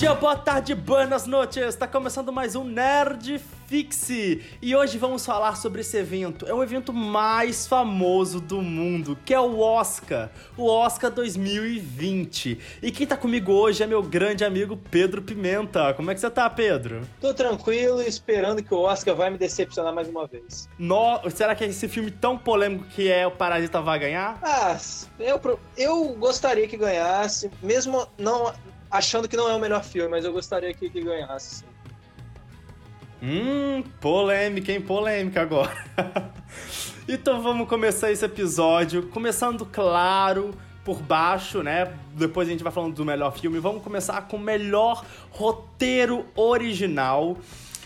dia, boa tarde, buenas noches! Está começando mais um Nerd Fixe e hoje vamos falar sobre esse evento. É o evento mais famoso do mundo, que é o Oscar, o Oscar 2020. E quem tá comigo hoje é meu grande amigo Pedro Pimenta. Como é que você tá, Pedro? Tô tranquilo, esperando que o Oscar vai me decepcionar mais uma vez. No... Será que esse filme tão polêmico que é o Parasita vai ganhar? Ah, eu, eu gostaria que ganhasse, mesmo não achando que não é o melhor filme, mas eu gostaria que, que ganhasse. Hum, polêmica, hein? Polêmica agora. então vamos começar esse episódio, começando, claro, por baixo, né? Depois a gente vai falando do melhor filme. Vamos começar com o melhor roteiro original.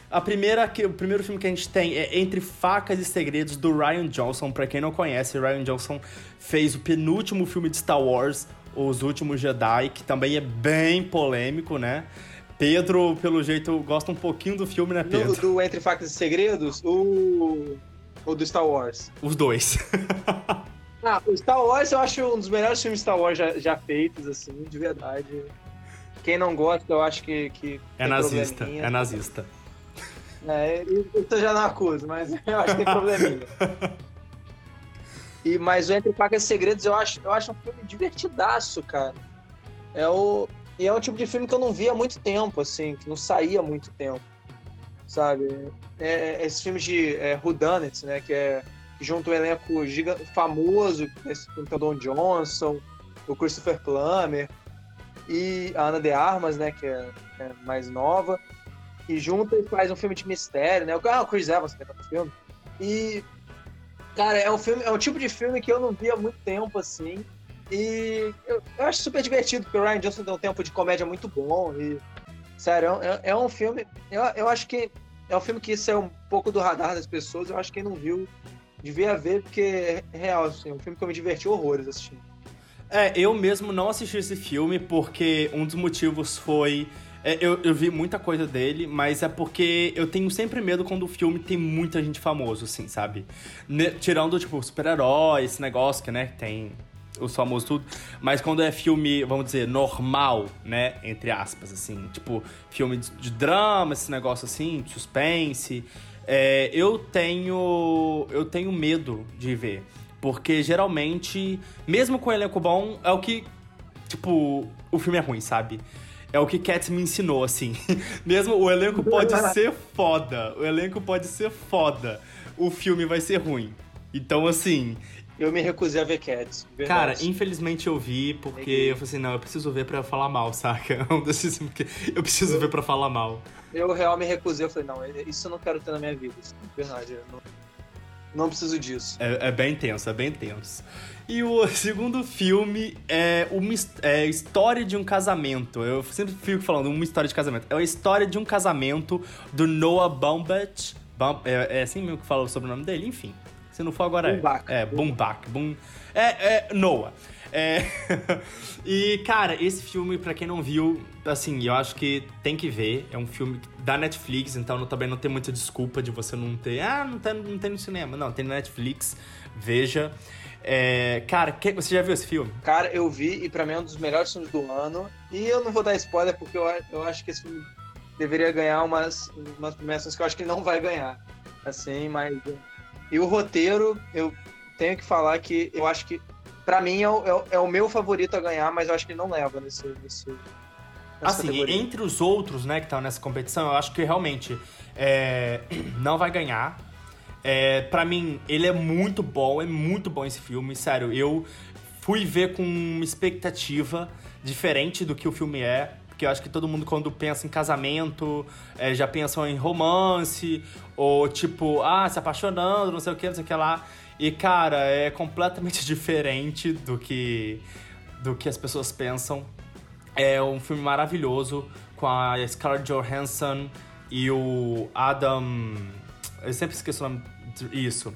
A primeira, que, o primeiro filme que a gente tem é Entre Facas e Segredos, do Ryan Johnson. Para quem não conhece, Ryan Johnson fez o penúltimo filme de Star Wars, Os Últimos Jedi, que também é bem polêmico, né? Pedro, pelo jeito, gosta um pouquinho do filme, né, Pedro? Do, do Entre Facas e Segredos, o. ou do Star Wars? Os dois. ah, o Star Wars eu acho um dos melhores filmes Star Wars já, já feitos, assim, de verdade. Quem não gosta, eu acho que. que é nazista, é nazista. É, isso já não acuso, mas eu acho que tem probleminha. E, mas o Entre Facas e Segredos eu acho, eu acho um filme divertidaço, cara. É o, e é um tipo de filme que eu não via há muito tempo, assim, que não saía há muito tempo, sabe? É, é, esses filmes de é, Whodunit, né, que é que junta um elenco gigante, famoso, tem o Don Johnson, o Christopher Plummer e a Ana de Armas, né, que é, é mais nova, e junta e faz um filme de mistério, né? Ah, o Chris Evans tá no filme. E, cara, é um filme, é um tipo de filme que eu não via há muito tempo, assim, e eu, eu, acho super divertido, porque o Ryan Johnson tem um tempo de comédia muito bom. E, sério, é, é um filme. Eu, eu acho que é um filme que isso é um pouco do radar das pessoas. Eu acho que quem não viu devia ver, porque é real, assim, é um filme que eu me diverti horrores assistindo. É, eu mesmo não assisti esse filme porque um dos motivos foi. É, eu, eu vi muita coisa dele, mas é porque eu tenho sempre medo quando o filme tem muita gente famosa, assim, sabe? Ne tirando, tipo, super-herói, esse negócio que, né, tem os famosos tudo, mas quando é filme, vamos dizer, normal, né, entre aspas, assim, tipo, filme de, de drama, esse negócio assim, de suspense, é, eu tenho, eu tenho medo de ver, porque geralmente, mesmo com o elenco bom, é o que, tipo, o filme é ruim, sabe? É o que Cats me ensinou, assim. mesmo o elenco pode ser foda, o elenco pode ser foda, o filme vai ser ruim. Então, assim, eu me recusei a ver Cats. Cara, infelizmente eu vi, porque eu falei assim, não, eu preciso ver pra falar mal, saca? Um desses eu preciso ver pra falar mal. Eu real me recusei, eu falei, não, isso eu não quero ter na minha vida. É verdade, não, não preciso disso. É, é, bem tenso, é bem tenso. E o segundo filme é uma é História de um Casamento. Eu sempre fico falando uma história de casamento. É a história de um casamento do Noah Baumbach. é, é assim mesmo que fala sobre o nome dele? Enfim. Se não for agora Bumbach. é. É, Bumbach. Bum... É, é, Noah. É... e, cara, esse filme, para quem não viu, assim, eu acho que tem que ver. É um filme da Netflix, então também não tem muita desculpa de você não ter. Ah, não tem, não tem no cinema. Não, tem na Netflix. Veja. É, cara, que, você já viu esse filme? Cara, eu vi e pra mim é um dos melhores filmes do ano. E eu não vou dar spoiler porque eu, eu acho que esse filme deveria ganhar umas, umas promessas que eu acho que ele não vai ganhar. Assim, mas e o roteiro, eu tenho que falar que eu acho que, para mim, é o, é, é o, meu favorito a ganhar, mas eu acho que ele não leva nesse. nesse assim, categoria. entre os outros, né, que estão nessa competição, eu acho que realmente é, não vai ganhar. É, para mim, ele é muito bom, é muito bom esse filme, sério. Eu fui ver com uma expectativa diferente do que o filme é. Porque eu acho que todo mundo, quando pensa em casamento, é, já pensa em romance, ou tipo, ah, se apaixonando, não sei o que, não sei o que lá. E, cara, é completamente diferente do que, do que as pessoas pensam. É um filme maravilhoso com a Scarlett Johansson e o Adam. Eu sempre esqueço o nome. Isso.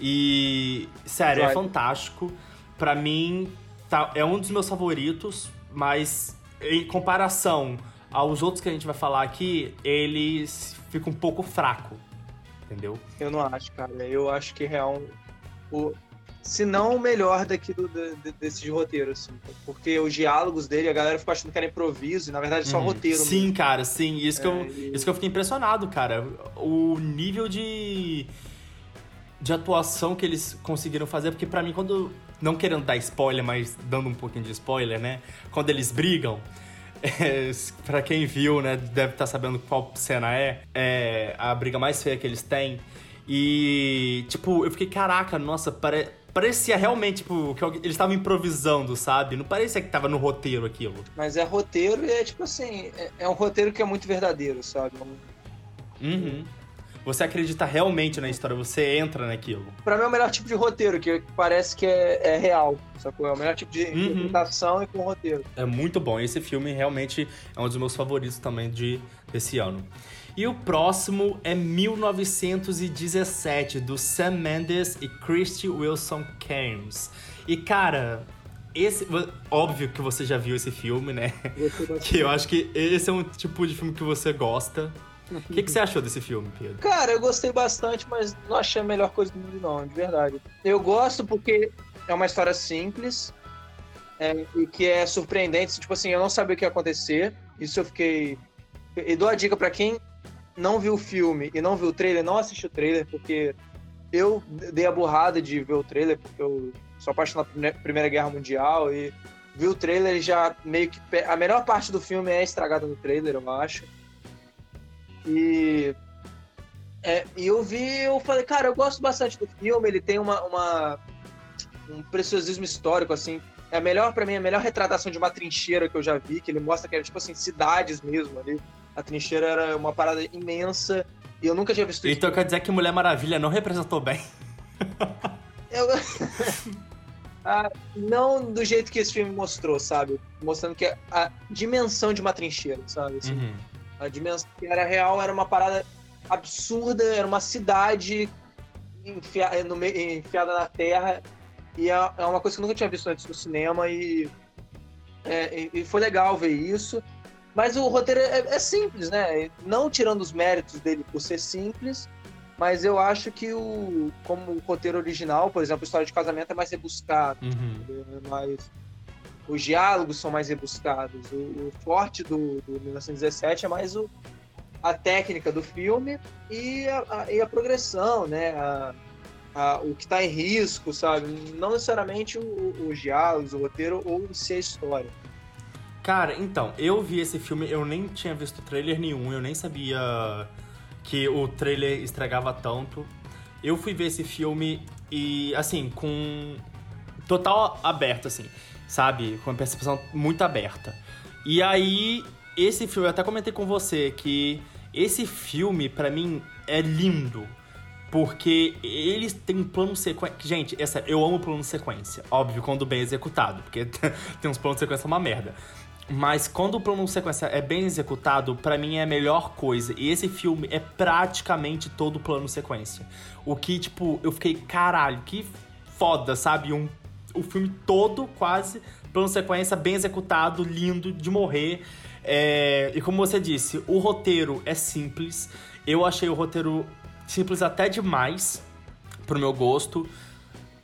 E, sério, é fantástico. Pra mim, tá, é um dos meus favoritos, mas em comparação aos outros que a gente vai falar aqui, ele fica um pouco fraco, entendeu? Eu não acho, cara. Eu acho que real o se não o melhor daqui do, de, desse roteiro, assim. Porque os diálogos dele, a galera ficou achando que era improviso, e na verdade é só uhum. roteiro. Sim, mesmo. cara, sim. Isso, é, que eu, e... isso que eu fiquei impressionado, cara. O nível de. de atuação que eles conseguiram fazer, porque para mim, quando. Não querendo dar spoiler, mas dando um pouquinho de spoiler, né? Quando eles brigam. É, para quem viu, né, deve estar tá sabendo qual cena é. É a briga mais feia que eles têm. E, tipo, eu fiquei, caraca, nossa, parece parecia realmente, tipo, que eles estavam improvisando, sabe? Não parecia que tava no roteiro aquilo. Mas é roteiro e é tipo assim, é, é um roteiro que é muito verdadeiro, sabe? Uhum. Você acredita realmente na história, você entra naquilo. Pra mim é o melhor tipo de roteiro, que parece que é, é real, sacou? É o melhor tipo de uhum. interpretação e com roteiro. É muito bom. Esse filme realmente é um dos meus favoritos também de, desse ano. E o próximo é 1917, do Sam Mendes e Christy Wilson Cairns. E cara, esse. Óbvio que você já viu esse filme, né? que eu acho que esse é um tipo de filme que você gosta. O que, que, você achou desse filme, Pedro? Cara, eu gostei bastante, mas não achei a melhor coisa do mundo, não, de verdade. Eu gosto porque é uma história simples é, e que é surpreendente. Tipo assim, eu não sabia o que ia acontecer. Isso eu fiquei. E dou a dica para quem não viu o filme e não viu o trailer, não assiste o trailer, porque eu dei a burrada de ver o trailer, porque eu sou apaixonado por Primeira Guerra Mundial e vi o trailer já meio que. A melhor parte do filme é estragada no trailer, eu acho. E. É, e eu vi, eu falei, cara, eu gosto bastante do filme, ele tem uma, uma um preciosismo histórico, assim. É a melhor, para mim, a melhor retratação de uma trincheira que eu já vi, que ele mostra que era, tipo assim, cidades mesmo ali a trincheira era uma parada imensa e eu nunca tinha visto isso. Então quer dizer que Mulher Maravilha não representou bem? Eu... ah, não do jeito que esse filme mostrou, sabe? Mostrando que a dimensão de uma trincheira, sabe? Assim, uhum. A dimensão que era real era uma parada absurda, era uma cidade enfia... meio... enfiada na terra. E é, é uma coisa que eu nunca tinha visto antes no cinema e, é, e foi legal ver isso. Mas o roteiro é, é, simples, né? Não tirando os méritos dele por ser simples, mas eu acho que o como o roteiro original, por exemplo, a história de casamento é mais rebuscado, uhum. É mais os diálogos são mais rebuscados. O, o forte do, do 1917 é mais o, a técnica do filme e a, a, e a progressão, né? A, o que está em risco, sabe? Não necessariamente os diálogos, o roteiro ou se a história. Cara, então, eu vi esse filme, eu nem tinha visto trailer nenhum, eu nem sabia que o trailer estragava tanto. Eu fui ver esse filme e, assim, com total aberto, assim, sabe? Com a percepção muito aberta. E aí, esse filme, eu até comentei com você que esse filme, para mim, é lindo. Porque eles têm um plano sequência. Gente, essa, eu amo plano sequência. Óbvio, quando bem executado. Porque tem uns planos sequência uma merda. Mas quando o plano sequência é bem executado, para mim é a melhor coisa. E esse filme é praticamente todo plano sequência. O que, tipo, eu fiquei, caralho, que foda, sabe? Um, o filme todo, quase, plano sequência, bem executado, lindo, de morrer. É, e como você disse, o roteiro é simples. Eu achei o roteiro simples até demais, pro meu gosto.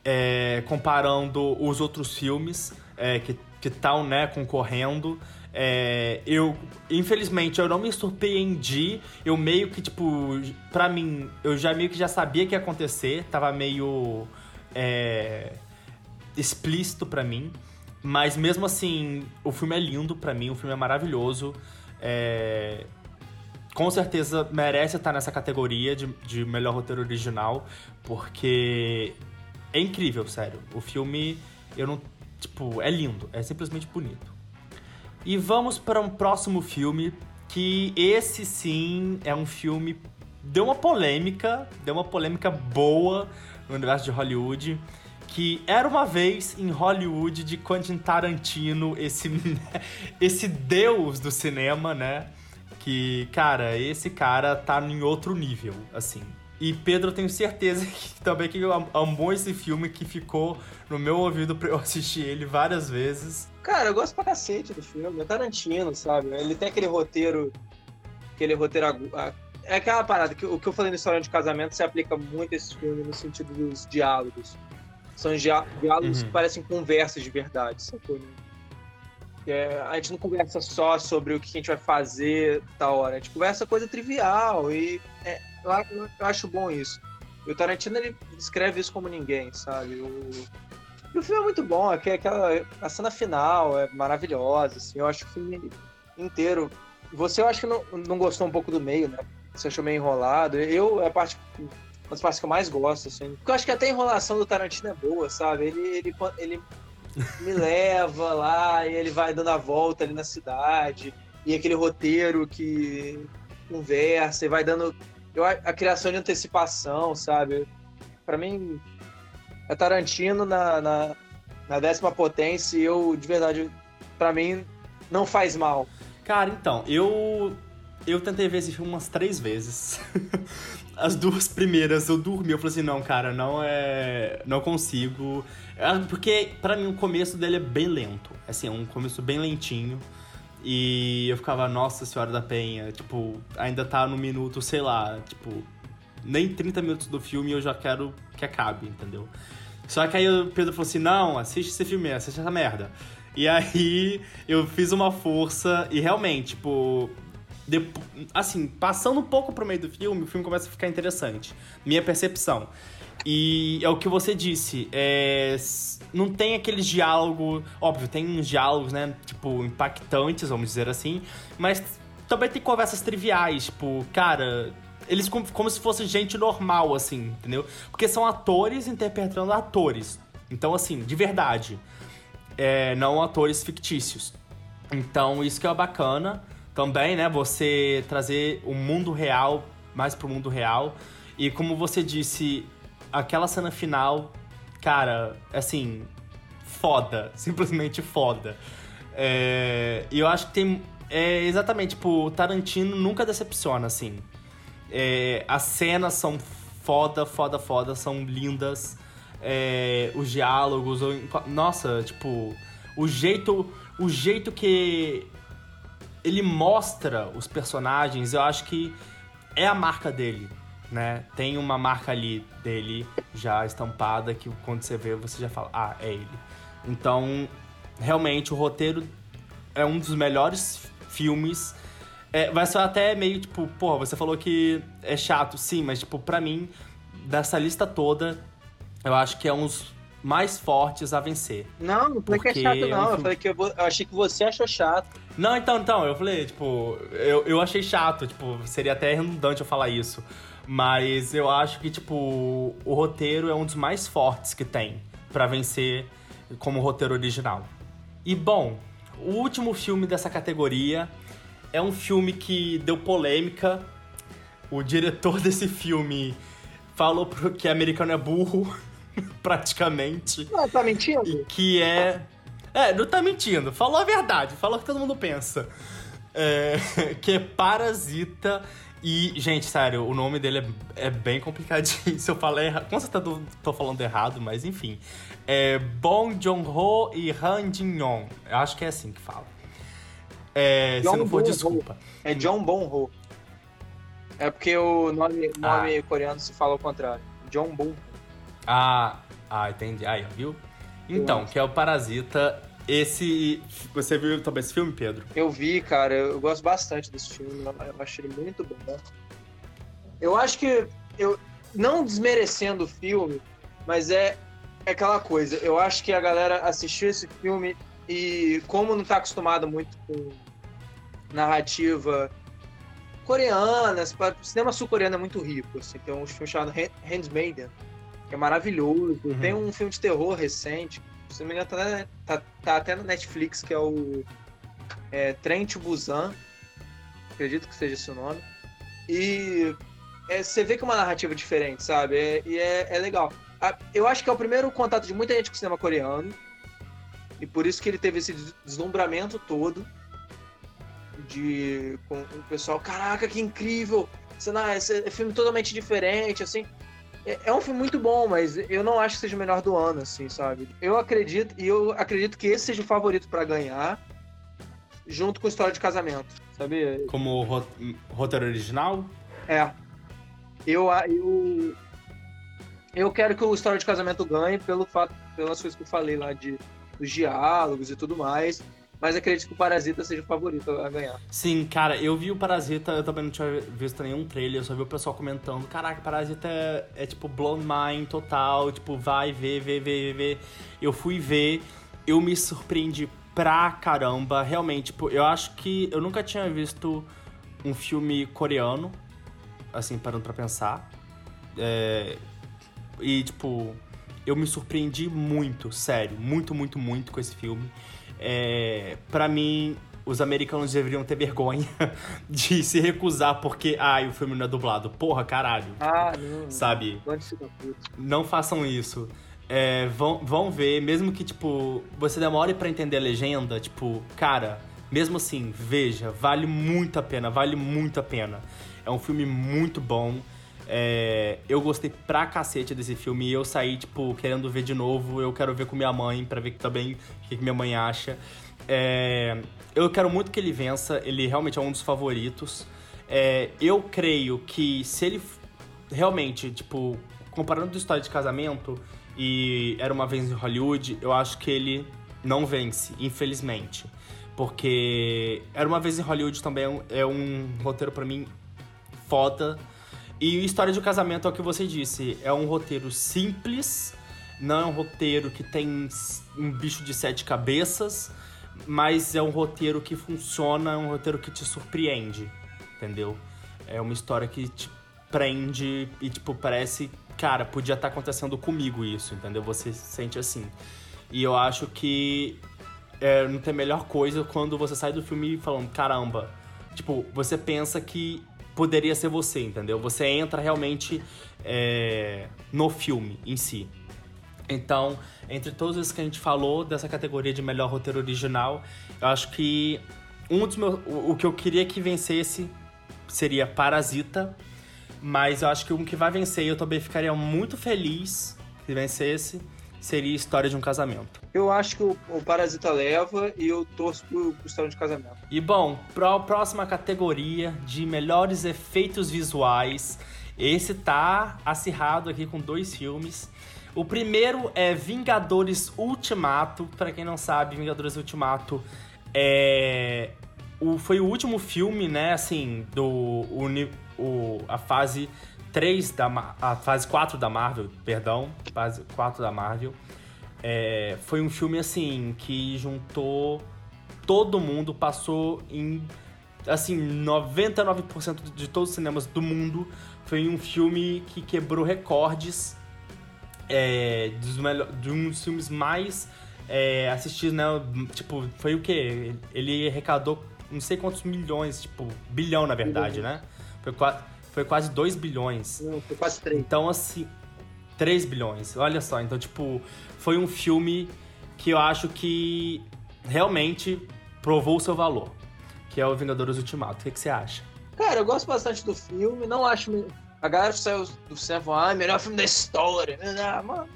É, comparando os outros filmes é, que que estão, né, concorrendo. É, eu, infelizmente, eu não me surpreendi. Eu meio que, tipo, pra mim, eu já meio que já sabia que ia acontecer. Tava meio é, explícito pra mim. Mas mesmo assim, o filme é lindo pra mim, o filme é maravilhoso. É, com certeza merece estar nessa categoria de, de melhor roteiro original, porque é incrível, sério. O filme, eu não Tipo, é lindo, é simplesmente bonito. E vamos para um próximo filme, que esse sim é um filme. Deu uma polêmica, deu uma polêmica boa no universo de Hollywood. Que era uma vez em Hollywood de Quentin Tarantino, esse, esse deus do cinema, né? Que, cara, esse cara tá em outro nível, assim. E Pedro, eu tenho certeza que também que amou esse filme, que ficou no meu ouvido pra eu assistir ele várias vezes. Cara, eu gosto pra cacete do filme. É Tarantino, sabe? Ele tem aquele roteiro. Aquele roteiro. É aquela parada que o que eu falei no história de casamento se aplica muito a esse filme no sentido dos diálogos. São diálogos uhum. que parecem conversas de verdade, sacou? É, a gente não conversa só sobre o que a gente vai fazer da hora, a gente conversa coisa trivial e é, eu, eu, acho bom isso. E o Tarantino ele escreve isso como ninguém, sabe? O, e o filme é muito bom, é aquela a cena final é maravilhosa, assim, eu acho que o filme inteiro. Você eu acho que não, não gostou um pouco do meio, né? Você achou meio enrolado. Eu é a parte uma das partes que eu mais gosto, assim. Porque eu acho que até a enrolação do Tarantino é boa, sabe? Ele, ele, ele me leva lá e ele vai dando a volta ali na cidade. E aquele roteiro que conversa e vai dando eu, a criação de antecipação, sabe? Para mim, é Tarantino na, na, na, décima potência e eu, de verdade, para mim, não faz mal. Cara, então, eu. Eu tentei ver esse filme umas três vezes. As duas primeiras eu dormi, eu falei assim, não, cara, não é. Não consigo. É, porque, para mim, o começo dele é bem lento. Assim, é um começo bem lentinho. E eu ficava, nossa senhora da penha, tipo, ainda tá no minuto, sei lá, tipo, nem 30 minutos do filme eu já quero que acabe, entendeu? Só que aí o Pedro falou assim: não, assiste esse filme, assiste essa merda. E aí eu fiz uma força e realmente, tipo, depois, assim, passando um pouco pro meio do filme, o filme começa a ficar interessante. Minha percepção. E é o que você disse, é, não tem aqueles diálogos. Óbvio, tem uns diálogos, né? Tipo, impactantes, vamos dizer assim. Mas também tem conversas triviais, tipo, cara. Eles como, como se fosse gente normal, assim, entendeu? Porque são atores interpretando atores. Então, assim, de verdade. É, não atores fictícios. Então, isso que é bacana também, né? Você trazer o mundo real mais pro mundo real. E como você disse, aquela cena final, cara, assim, foda. Simplesmente foda. É, e eu acho que tem. É exatamente, tipo, o Tarantino nunca decepciona, assim. É, as cenas são foda, foda, foda, são lindas. É, os diálogos, nossa, tipo, o jeito, o jeito que ele mostra os personagens, eu acho que é a marca dele, né? Tem uma marca ali dele já estampada que quando você vê, você já fala, ah, é ele. Então, realmente, o roteiro é um dos melhores filmes. É, vai ser até meio tipo, porra, você falou que é chato, sim, mas tipo, pra mim, dessa lista toda, eu acho que é um dos mais fortes a vencer. Não, não falei que é chato, não. Eu, eu falei que eu, eu, achei que você achou chato. Não, então, então, eu falei, tipo, eu, eu achei chato, tipo, seria até redundante eu falar isso. Mas eu acho que, tipo, o roteiro é um dos mais fortes que tem para vencer como roteiro original. E, bom, o último filme dessa categoria é um filme que deu polêmica. O diretor desse filme falou que americano é burro, praticamente. Não, tá mentindo? E que é. É, não tá mentindo. Falou a verdade, falou o que todo mundo pensa. É, que é Parasita e, gente, sério, o nome dele é, é bem complicadinho. Se eu falei errado. Com certeza tô, tô falando errado, mas enfim. É Bong Joon-ho e Han Jin-yong. Eu acho que é assim que fala. É, se não for, desculpa. É John Bon-ho. É porque o nome, nome ah. coreano se fala ao contrário. John Bon. Ah, ah, entendi. Aí, viu? Então, que é o Parasita esse. Você viu também esse filme, Pedro? Eu vi, cara. Eu gosto bastante desse filme. Eu achei ele muito bom. Eu acho que. Eu, não desmerecendo o filme, mas é, é aquela coisa. Eu acho que a galera assistiu esse filme e, como não tá acostumado muito com narrativa coreana, o cinema sul-coreano é muito rico. Assim, tem um filme chamado Handmaiden, que é maravilhoso. Uhum. Tem um filme de terror recente se não me engano, tá, tá, tá até no Netflix, que é o é, Trent Busan. Acredito que seja esse o nome. E é, você vê que é uma narrativa diferente, sabe? É, e é, é legal. Eu acho que é o primeiro contato de muita gente com o cinema coreano. E por isso que ele teve esse deslumbramento todo. De com o pessoal, caraca, que incrível! Esse é filme totalmente diferente, assim. É, é um filme muito bom, mas eu não acho que seja o melhor do ano, assim, sabe? Eu acredito, e eu acredito que esse seja o favorito para ganhar, junto com História de Casamento, sabe? Como roteiro original? É. Eu, eu, eu quero que o História de Casamento ganhe pelo fato, pelas coisas que eu falei lá de dos diálogos e tudo mais. Mas acredito que o Parasita seja o favorito a ganhar. Sim, cara, eu vi o Parasita, eu também não tinha visto nenhum trailer, eu só vi o pessoal comentando, caraca, Parasita é, é tipo blown mind total, tipo, vai ver, ver, ver, ver. Eu fui ver, eu me surpreendi pra caramba, realmente, tipo, eu acho que eu nunca tinha visto um filme coreano, assim, parando pra pensar. É, e, tipo, eu me surpreendi muito, sério, muito, muito, muito com esse filme. É, para mim, os americanos deveriam ter vergonha de se recusar porque, ai, o filme não é dublado. Porra, caralho. Ah, não. Sabe? Não façam isso. É, vão, vão ver, mesmo que, tipo, você demore para entender a legenda, tipo, cara, mesmo assim, veja, vale muito a pena, vale muito a pena. É um filme muito bom. É, eu gostei pra cacete desse filme e eu saí, tipo, querendo ver de novo. Eu quero ver com minha mãe pra ver também o que, que minha mãe acha. É, eu quero muito que ele vença, ele realmente é um dos favoritos. É, eu creio que se ele realmente, tipo, comparando a história de casamento e Era uma Vez em Hollywood, eu acho que ele não vence, infelizmente. Porque Era uma Vez em Hollywood também é um, é roteiro para mim foda e História de um Casamento é o que você disse. É um roteiro simples, não é um roteiro que tem um bicho de sete cabeças, mas é um roteiro que funciona, é um roteiro que te surpreende, entendeu? É uma história que te prende e, tipo, parece, cara, podia estar tá acontecendo comigo isso, entendeu? Você se sente assim. E eu acho que é, não tem melhor coisa quando você sai do filme falando, caramba, tipo, você pensa que poderia ser você, entendeu? Você entra realmente é, no filme em si. Então, entre todos esses que a gente falou dessa categoria de melhor roteiro original, eu acho que um dos meus, o, que eu queria que vencesse seria Parasita, mas eu acho que um que vai vencer, eu também ficaria muito feliz que vencesse, seria História de um Casamento. Eu acho que o, o Parasita leva e eu torço pro, pro História de Casamento. E bom, para a próxima categoria de melhores efeitos visuais, esse tá acirrado aqui com dois filmes. O primeiro é Vingadores Ultimato. Para quem não sabe, Vingadores Ultimato é o, foi o último filme, né, assim, do o, o, a fase 3 da a fase 4 da Marvel, perdão, fase 4 da Marvel. É, foi um filme assim que juntou todo mundo, passou em assim 99% de todos os cinemas do mundo. Foi um filme que quebrou recordes é, dos de um dos filmes mais é, assistidos, né? Tipo, foi o quê? Ele arrecadou não sei quantos milhões, tipo, bilhão na verdade, né? Foi quase foi quase 2 bilhões. Não, foi quase 3. Então, assim, 3 bilhões. Olha só, então, tipo, foi um filme que eu acho que realmente provou o seu valor, que é o Vingadores Ultimato. O que, que você acha? Cara, eu gosto bastante do filme, não acho. A galera saiu do cinema, ah, melhor filme da história. Não, não,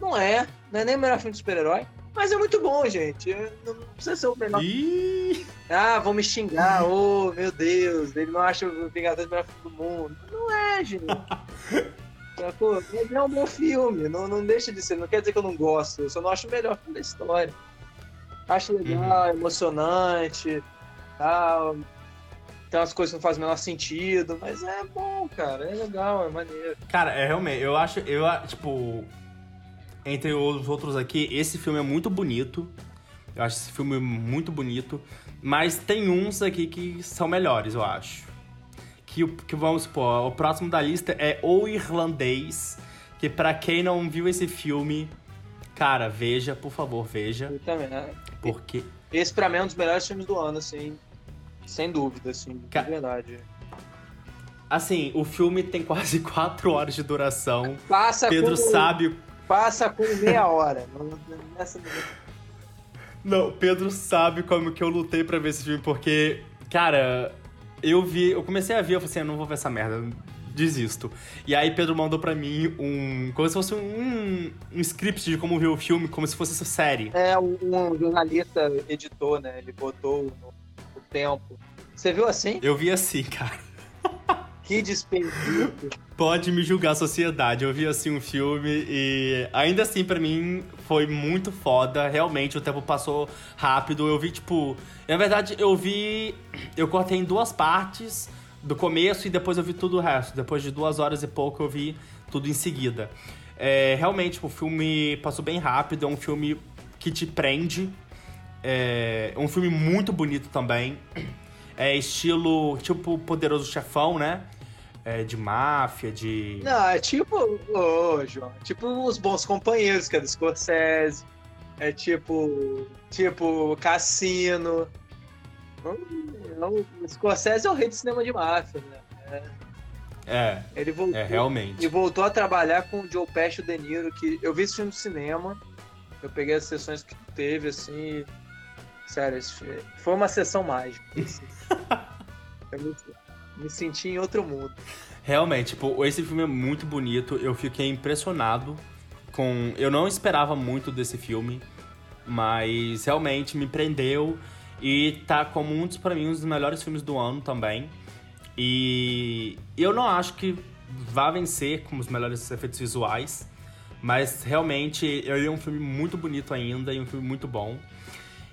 não é, não é nem o melhor filme de super-herói. Mas é muito bom, gente. Não precisa ser o melhor. Ih! Ah, vão me xingar. Oh, meu Deus. Ele não acha o Vingadores o melhor filme do mundo. Não é, gente. Sacou? Mas é um bom filme. Não, não deixa de ser. Não quer dizer que eu não gosto. Eu só não acho o melhor filme da história. Acho legal, uhum. emocionante. Tal. Tem umas coisas que não fazem o menor sentido. Mas é bom, cara. É legal, é maneiro. Cara, é realmente. Eu acho. Eu, tipo entre os outros aqui, esse filme é muito bonito. Eu acho esse filme muito bonito. Mas tem uns aqui que são melhores, eu acho. Que, que vamos supor, o próximo da lista é O Irlandês. Que para quem não viu esse filme, cara, veja, por favor, veja. Eu também, né? Porque. Esse pra mim é um dos melhores filmes do ano, assim. Sem dúvida, assim, de verdade. Assim, o filme tem quase 4 horas de duração. Passa Pedro como... sabe passa com meia hora. Não, Pedro sabe como que eu lutei para ver esse filme, porque, cara, eu vi, eu comecei a ver, eu falei assim, eu não vou ver essa merda, desisto. E aí Pedro mandou para mim um, como se fosse um, um script de como ver o filme, como se fosse essa série. É, um, um jornalista editor, né, ele botou no, no tempo. Você viu assim? Eu vi assim, cara. Que desperdício. Pode me julgar, sociedade. Eu vi assim um filme e ainda assim para mim foi muito foda. Realmente o tempo passou rápido. Eu vi tipo, na verdade eu vi, eu cortei em duas partes do começo e depois eu vi tudo o resto. Depois de duas horas e pouco eu vi tudo em seguida. É, realmente tipo, o filme passou bem rápido. É um filme que te prende. É um filme muito bonito também. É estilo tipo Poderoso Chefão, né? É, de máfia, de. Não, é tipo. Ô, João. Tipo os bons companheiros, que é do Scorsese. É tipo. Tipo Cassino. O Scorsese é o rei do cinema de máfia, né? É. É, ele voltou, é realmente. E voltou a trabalhar com o Joe Pesci e o De Niro, que eu vi esse filme no cinema. Eu peguei as sessões que teve, assim. Sério, foi uma sessão mágica. Assim. muito, me senti em outro mundo. Realmente, tipo, esse filme é muito bonito. Eu fiquei impressionado com. Eu não esperava muito desse filme, mas realmente me prendeu e tá como um dos, pra mim, um dos melhores filmes do ano também. E eu não acho que vá vencer com os melhores efeitos visuais, mas realmente é um filme muito bonito ainda e um filme muito bom.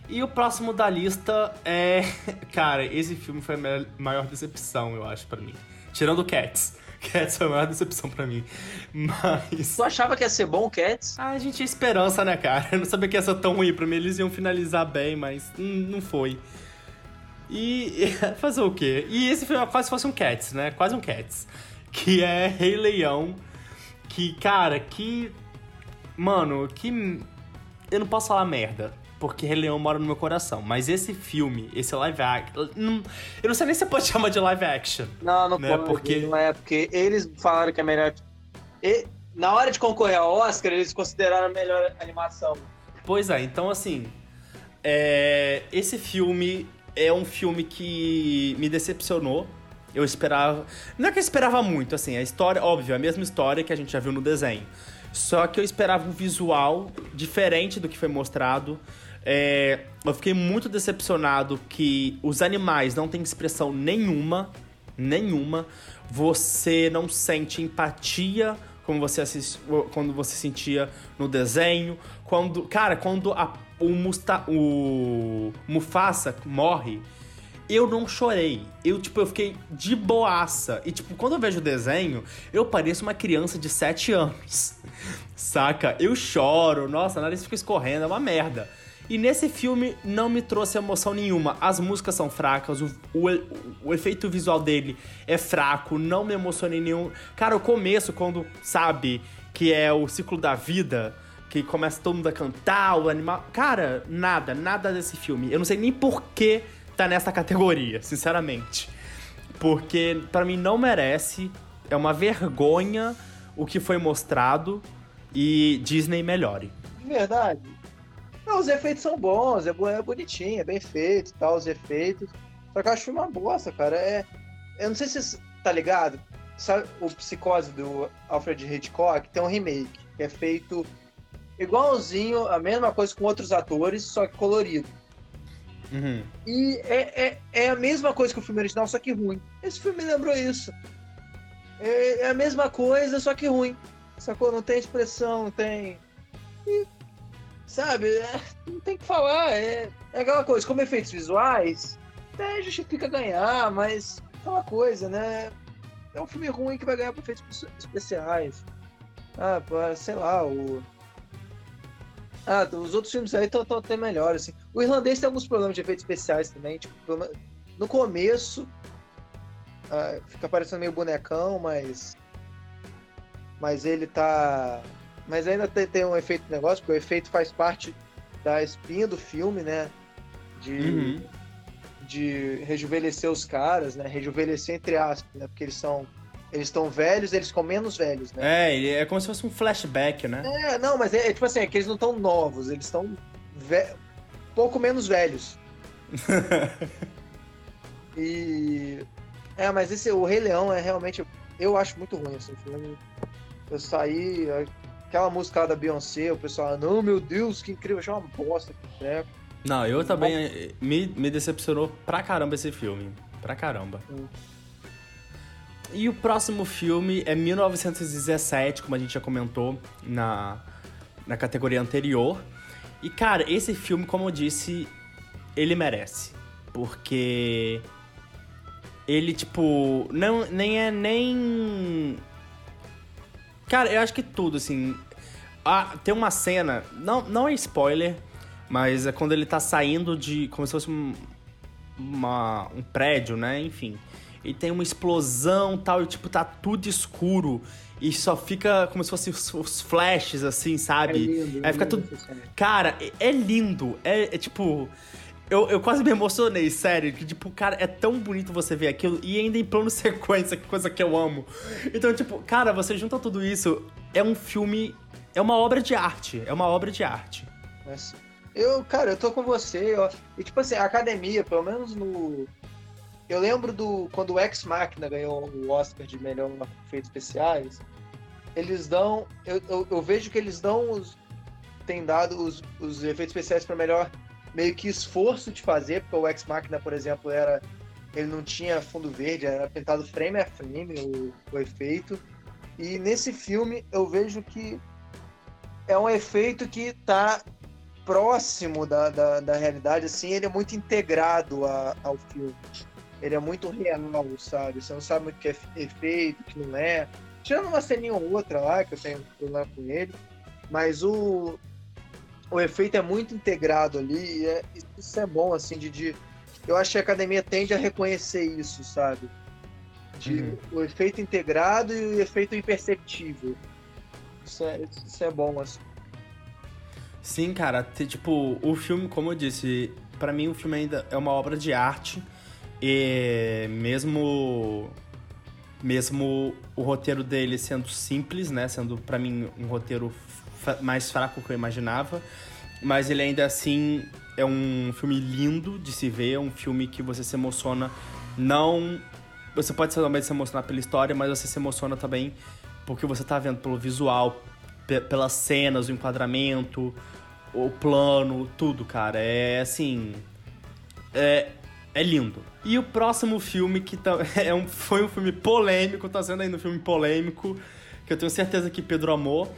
E o próximo da lista é. Cara, esse filme foi a maior decepção, eu acho, para mim. Tirando Cats. Cats foi a maior decepção para mim. Mas. Tu achava que ia ser bom, Cats? Ah, a gente tinha esperança, né, cara? Eu não sabia que ia ser tão ruim. Pra mim, eles iam finalizar bem, mas não foi. E. Fazer o quê? E esse foi quase fosse um Cats, né? Quase um Cats. Que é Rei Leão. Que, cara, que. Mano, que. Eu não posso falar merda porque Rei Leão mora no meu coração. Mas esse filme, esse live action. Eu não sei nem se pode chamar de live action. Não, não né? pode. Porque... Não é, porque eles falaram que é melhor. E, na hora de concorrer ao Oscar, eles consideraram a melhor animação. Pois é, então assim. É... Esse filme é um filme que me decepcionou. Eu esperava. Não é que eu esperava muito, assim, a história, óbvio, é a mesma história que a gente já viu no desenho. Só que eu esperava um visual diferente do que foi mostrado. É, eu fiquei muito decepcionado que os animais não têm expressão nenhuma, nenhuma. Você não sente empatia como você assist, quando você sentia no desenho. Quando, cara, quando a, o, Musta, o Mufasa morre, eu não chorei. Eu, tipo, eu fiquei de boaça. E, tipo, quando eu vejo o desenho, eu pareço uma criança de 7 anos. Saca? Eu choro, nossa, a nariz fica escorrendo, é uma merda. E nesse filme não me trouxe emoção nenhuma. As músicas são fracas, o, o, o, efeito visual dele é fraco, não me emocionei nenhum. Cara, o começo, quando sabe que é o ciclo da vida, que começa todo mundo a cantar, o animal. Cara, nada, nada desse filme. Eu não sei nem por que tá nessa categoria, sinceramente. Porque para mim não merece, é uma vergonha o que foi mostrado e Disney melhore. Verdade. Não, os efeitos são bons, é, é bonitinho, é bem feito tal, os efeitos. Só que eu acho uma bosta, cara. É, eu não sei se tá ligado. Sabe o Psicose do Alfred Hitchcock? Tem um remake, que é feito igualzinho, a mesma coisa com outros atores, só que colorido. Uhum. E é, é, é, a mesma coisa que o filme original, só que ruim. Esse filme lembrou isso. É, é a mesma coisa, só que ruim. Sacou? Não tem expressão, não tem. E Sabe? É, não tem que falar. É, é aquela coisa, como efeitos visuais, até justifica ganhar, mas aquela coisa, né? É um filme ruim que vai ganhar por efeitos especiais. Ah, sei lá, o. Ah, os outros filmes aí estão até melhores. Assim. O irlandês tem alguns problemas de efeitos especiais também. Tipo, no começo, ah, fica parecendo meio bonecão, mas. Mas ele tá mas ainda tem, tem um efeito negócio, porque o efeito faz parte da espinha do filme, né? De, uhum. de rejuvenescer os caras, né? Rejuvenescer entre aspas, né? Porque eles são. Eles estão velhos, eles ficam menos velhos, né? É, é como se fosse um flashback, né? É, não, mas é, é tipo assim, é que eles não estão novos, eles estão ve... pouco menos velhos. e. É, mas esse, o Rei Leão é realmente. Eu acho muito ruim esse assim, filme. Eu saí Aquela música da Beyoncé, o pessoal, não, meu Deus, que incrível, achei uma bosta. Né? Não, eu também eh, me, me decepcionou pra caramba esse filme. Pra caramba. Hum. E o próximo filme é 1917, como a gente já comentou na, na categoria anterior. E, cara, esse filme, como eu disse, ele merece. Porque ele, tipo, não, nem é nem. Cara, eu acho que tudo, assim. Ah, tem uma cena, não, não é spoiler, mas é quando ele tá saindo de. como se fosse um, uma, um prédio, né? Enfim. E tem uma explosão tal, e tipo, tá tudo escuro. E só fica como se fossem os, flashes, assim, sabe? É lindo, Aí fica tudo. Cara, é, é lindo. É, é tipo. Eu, eu quase me emocionei, sério. Que, tipo, cara, é tão bonito você ver aquilo e ainda em plano sequência, que coisa que eu amo. Então, tipo, cara, você junta tudo isso, é um filme. É uma obra de arte. É uma obra de arte. Eu, cara, eu tô com você. Eu, e, tipo assim, a academia, pelo menos no. Eu lembro do. Quando o Ex Machina ganhou o Oscar de melhor efeitos especiais, eles dão. Eu, eu, eu vejo que eles dão os. Tem dado os, os efeitos especiais para melhor meio que esforço de fazer, porque o Ex Machina, por exemplo, era ele não tinha fundo verde, era pintado frame a frame o, o efeito. E nesse filme eu vejo que é um efeito que está próximo da, da, da, realidade, assim, ele é muito integrado a, ao filme. Ele é muito real, sabe? Você não sabe muito o que é efeito, o que não é. Tirando uma ceninha ou outra lá, que eu tenho problema com ele, mas o, o efeito é muito integrado ali, e é, isso é bom, assim, de, de, Eu acho que a academia tende a reconhecer isso, sabe? De, uhum. O efeito integrado e o efeito imperceptível. Isso é, isso é bom, assim. Sim, cara, tipo, o filme, como eu disse, para mim o filme ainda é uma obra de arte. E mesmo mesmo o roteiro dele sendo simples, né, sendo para mim um roteiro mais fraco que eu imaginava, mas ele ainda assim é um filme lindo de se ver, é um filme que você se emociona não você pode somente se emocionar pela história, mas você se emociona também porque você tá vendo pelo visual, pelas cenas, o enquadramento, o plano, tudo, cara. É assim. É, é lindo. E o próximo filme, que tá, é um, foi um filme polêmico, tá sendo ainda um filme polêmico, que eu tenho certeza que Pedro amou,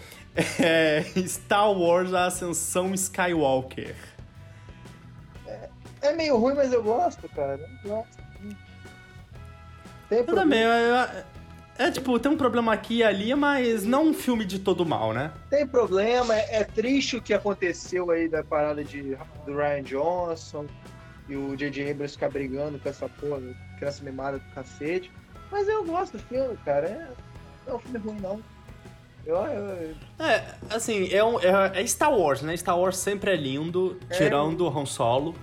é Star Wars A Ascensão Skywalker. É, é meio ruim, mas eu gosto, cara. Eu gosto. Eu também, eu, eu, é tipo, tem um problema aqui e ali, mas não um filme de todo mal, né? Tem problema, é, é triste o que aconteceu aí da parada de, do Ryan Johnson e o J.J. Abrams ficar brigando com essa porra, criança mimada do cacete. Mas eu gosto do filme, cara. É, não é um filme ruim, não. Eu, eu... É, assim, é, um, é, é, Star Wars, né? Star Wars sempre é lindo, é. tirando o Han Solo.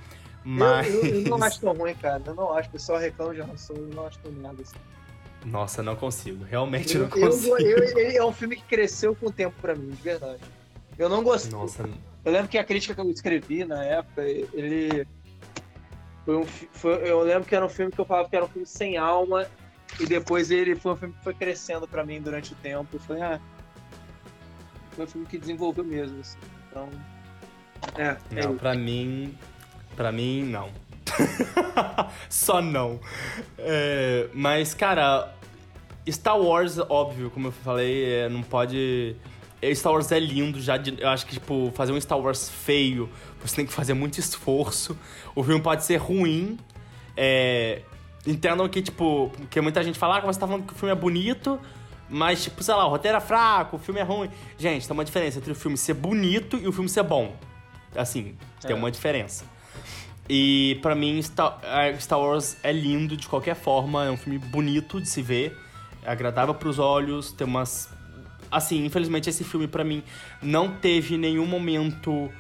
Mas. Eu, eu, eu, não acho tão ruim, cara. Eu não acho. O pessoal reclama de Han Solo, eu não acho tão nada assim. Nossa, não consigo. Realmente eu, não consigo. Eu, eu, ele é um filme que cresceu com o tempo para mim, de verdade. Eu não gostei. Nossa. Eu lembro que a crítica que eu escrevi na época, ele. Foi um, foi, eu lembro que era um filme que eu falava que era um filme sem alma, e depois ele foi um filme que foi crescendo para mim durante o tempo. Foi, ah, foi um filme que desenvolveu mesmo. Assim. Então. É. Não, é pra mim. Pra mim, não. Só não. É, mas, cara, Star Wars, óbvio, como eu falei, é, não pode. É, Star Wars é lindo, já de, eu acho que, tipo, fazer um Star Wars feio, você tem que fazer muito esforço. O filme pode ser ruim. É, entendam que, tipo, porque muita gente fala ah, você tá falando que o filme é bonito, mas, tipo, sei lá, o roteiro é fraco, o filme é ruim. Gente, tem uma diferença entre o filme ser bonito e o filme ser bom. Assim, é. tem uma diferença. E para mim, Star, Star Wars é lindo de qualquer forma, é um filme bonito de se ver, é agradável para os olhos, tem umas. Assim, infelizmente esse filme para mim não teve nenhum momento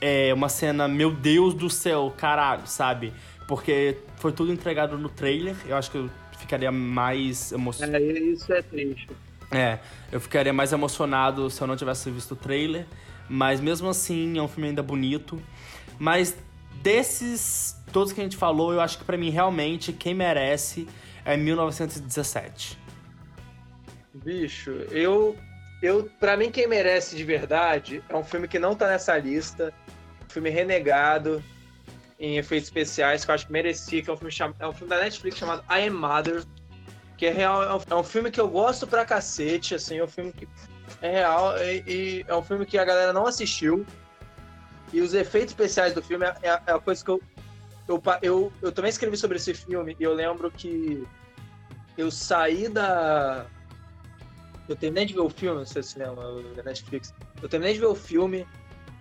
é, uma cena, meu Deus do céu, caralho, sabe? Porque foi tudo entregado no trailer, eu acho que eu ficaria mais emocionado. É, isso é triste. É, eu ficaria mais emocionado se eu não tivesse visto o trailer, mas mesmo assim é um filme ainda bonito. Mas desses todos que a gente falou, eu acho que para mim realmente quem merece é 1917. Bicho, eu eu para mim quem merece de verdade é um filme que não tá nessa lista, um filme renegado em efeitos especiais que eu acho que merecia, que é um filme cham... é um filme da Netflix chamado I Am Mother, que é real. É um, é um, filme que eu gosto pra cacete, assim, é um filme que é real e, e, é um filme que a galera não assistiu. E os efeitos especiais do filme é, é, é a coisa que eu eu, eu, eu também escrevi sobre esse filme e eu lembro que eu saí da. Eu terminei de ver o filme, não sei se lembra, da Netflix. Eu terminei de ver o filme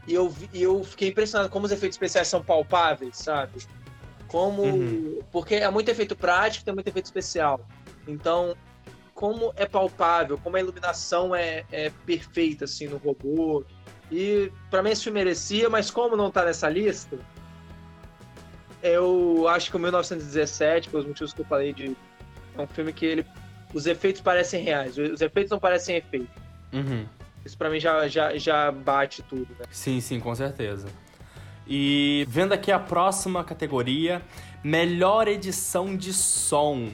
e eu, e eu fiquei impressionado como os efeitos especiais são palpáveis, sabe? Como. Uhum. Porque é muito efeito prático, tem muito efeito especial. Então, como é palpável, como a iluminação é, é perfeita, assim, no robô. E para mim esse filme merecia, mas como não tá nessa lista, eu acho que o 1917, pelos motivos que eu falei de. É um filme que ele. Os efeitos parecem reais, os efeitos não parecem efeitos. Uhum. Isso pra mim já, já, já bate tudo, né? Sim, sim, com certeza. E vendo aqui a próxima categoria, melhor edição de som.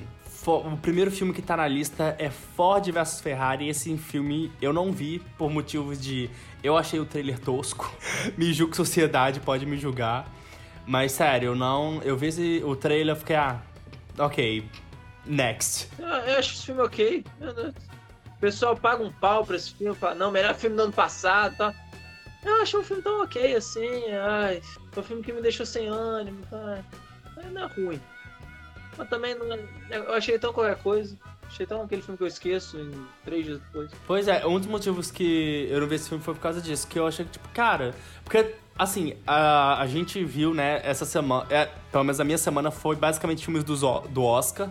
O primeiro filme que tá na lista é Ford vs Ferrari. Esse filme eu não vi por motivos de. Eu achei o trailer tosco. me julgo sociedade, pode me julgar. Mas sério, eu não. Eu vi esse, o trailer e fiquei, ah, ok. Next. Eu, eu acho esse filme ok. O pessoal paga um pau pra esse filme, fala, não, melhor filme do ano passado tá? Eu acho um filme tão ok assim. Ai, foi um filme que me deixou sem ânimo, tá? Não é ruim. Mas também não é, Eu achei tão qualquer coisa. Achei tão aquele filme que eu esqueço em três dias depois. Pois é, um dos motivos que eu não vi esse filme foi por causa disso. Que eu achei que, tipo, cara. Porque Assim, a, a gente viu, né, essa semana. É, pelo menos a minha semana foi basicamente filmes do, do Oscar.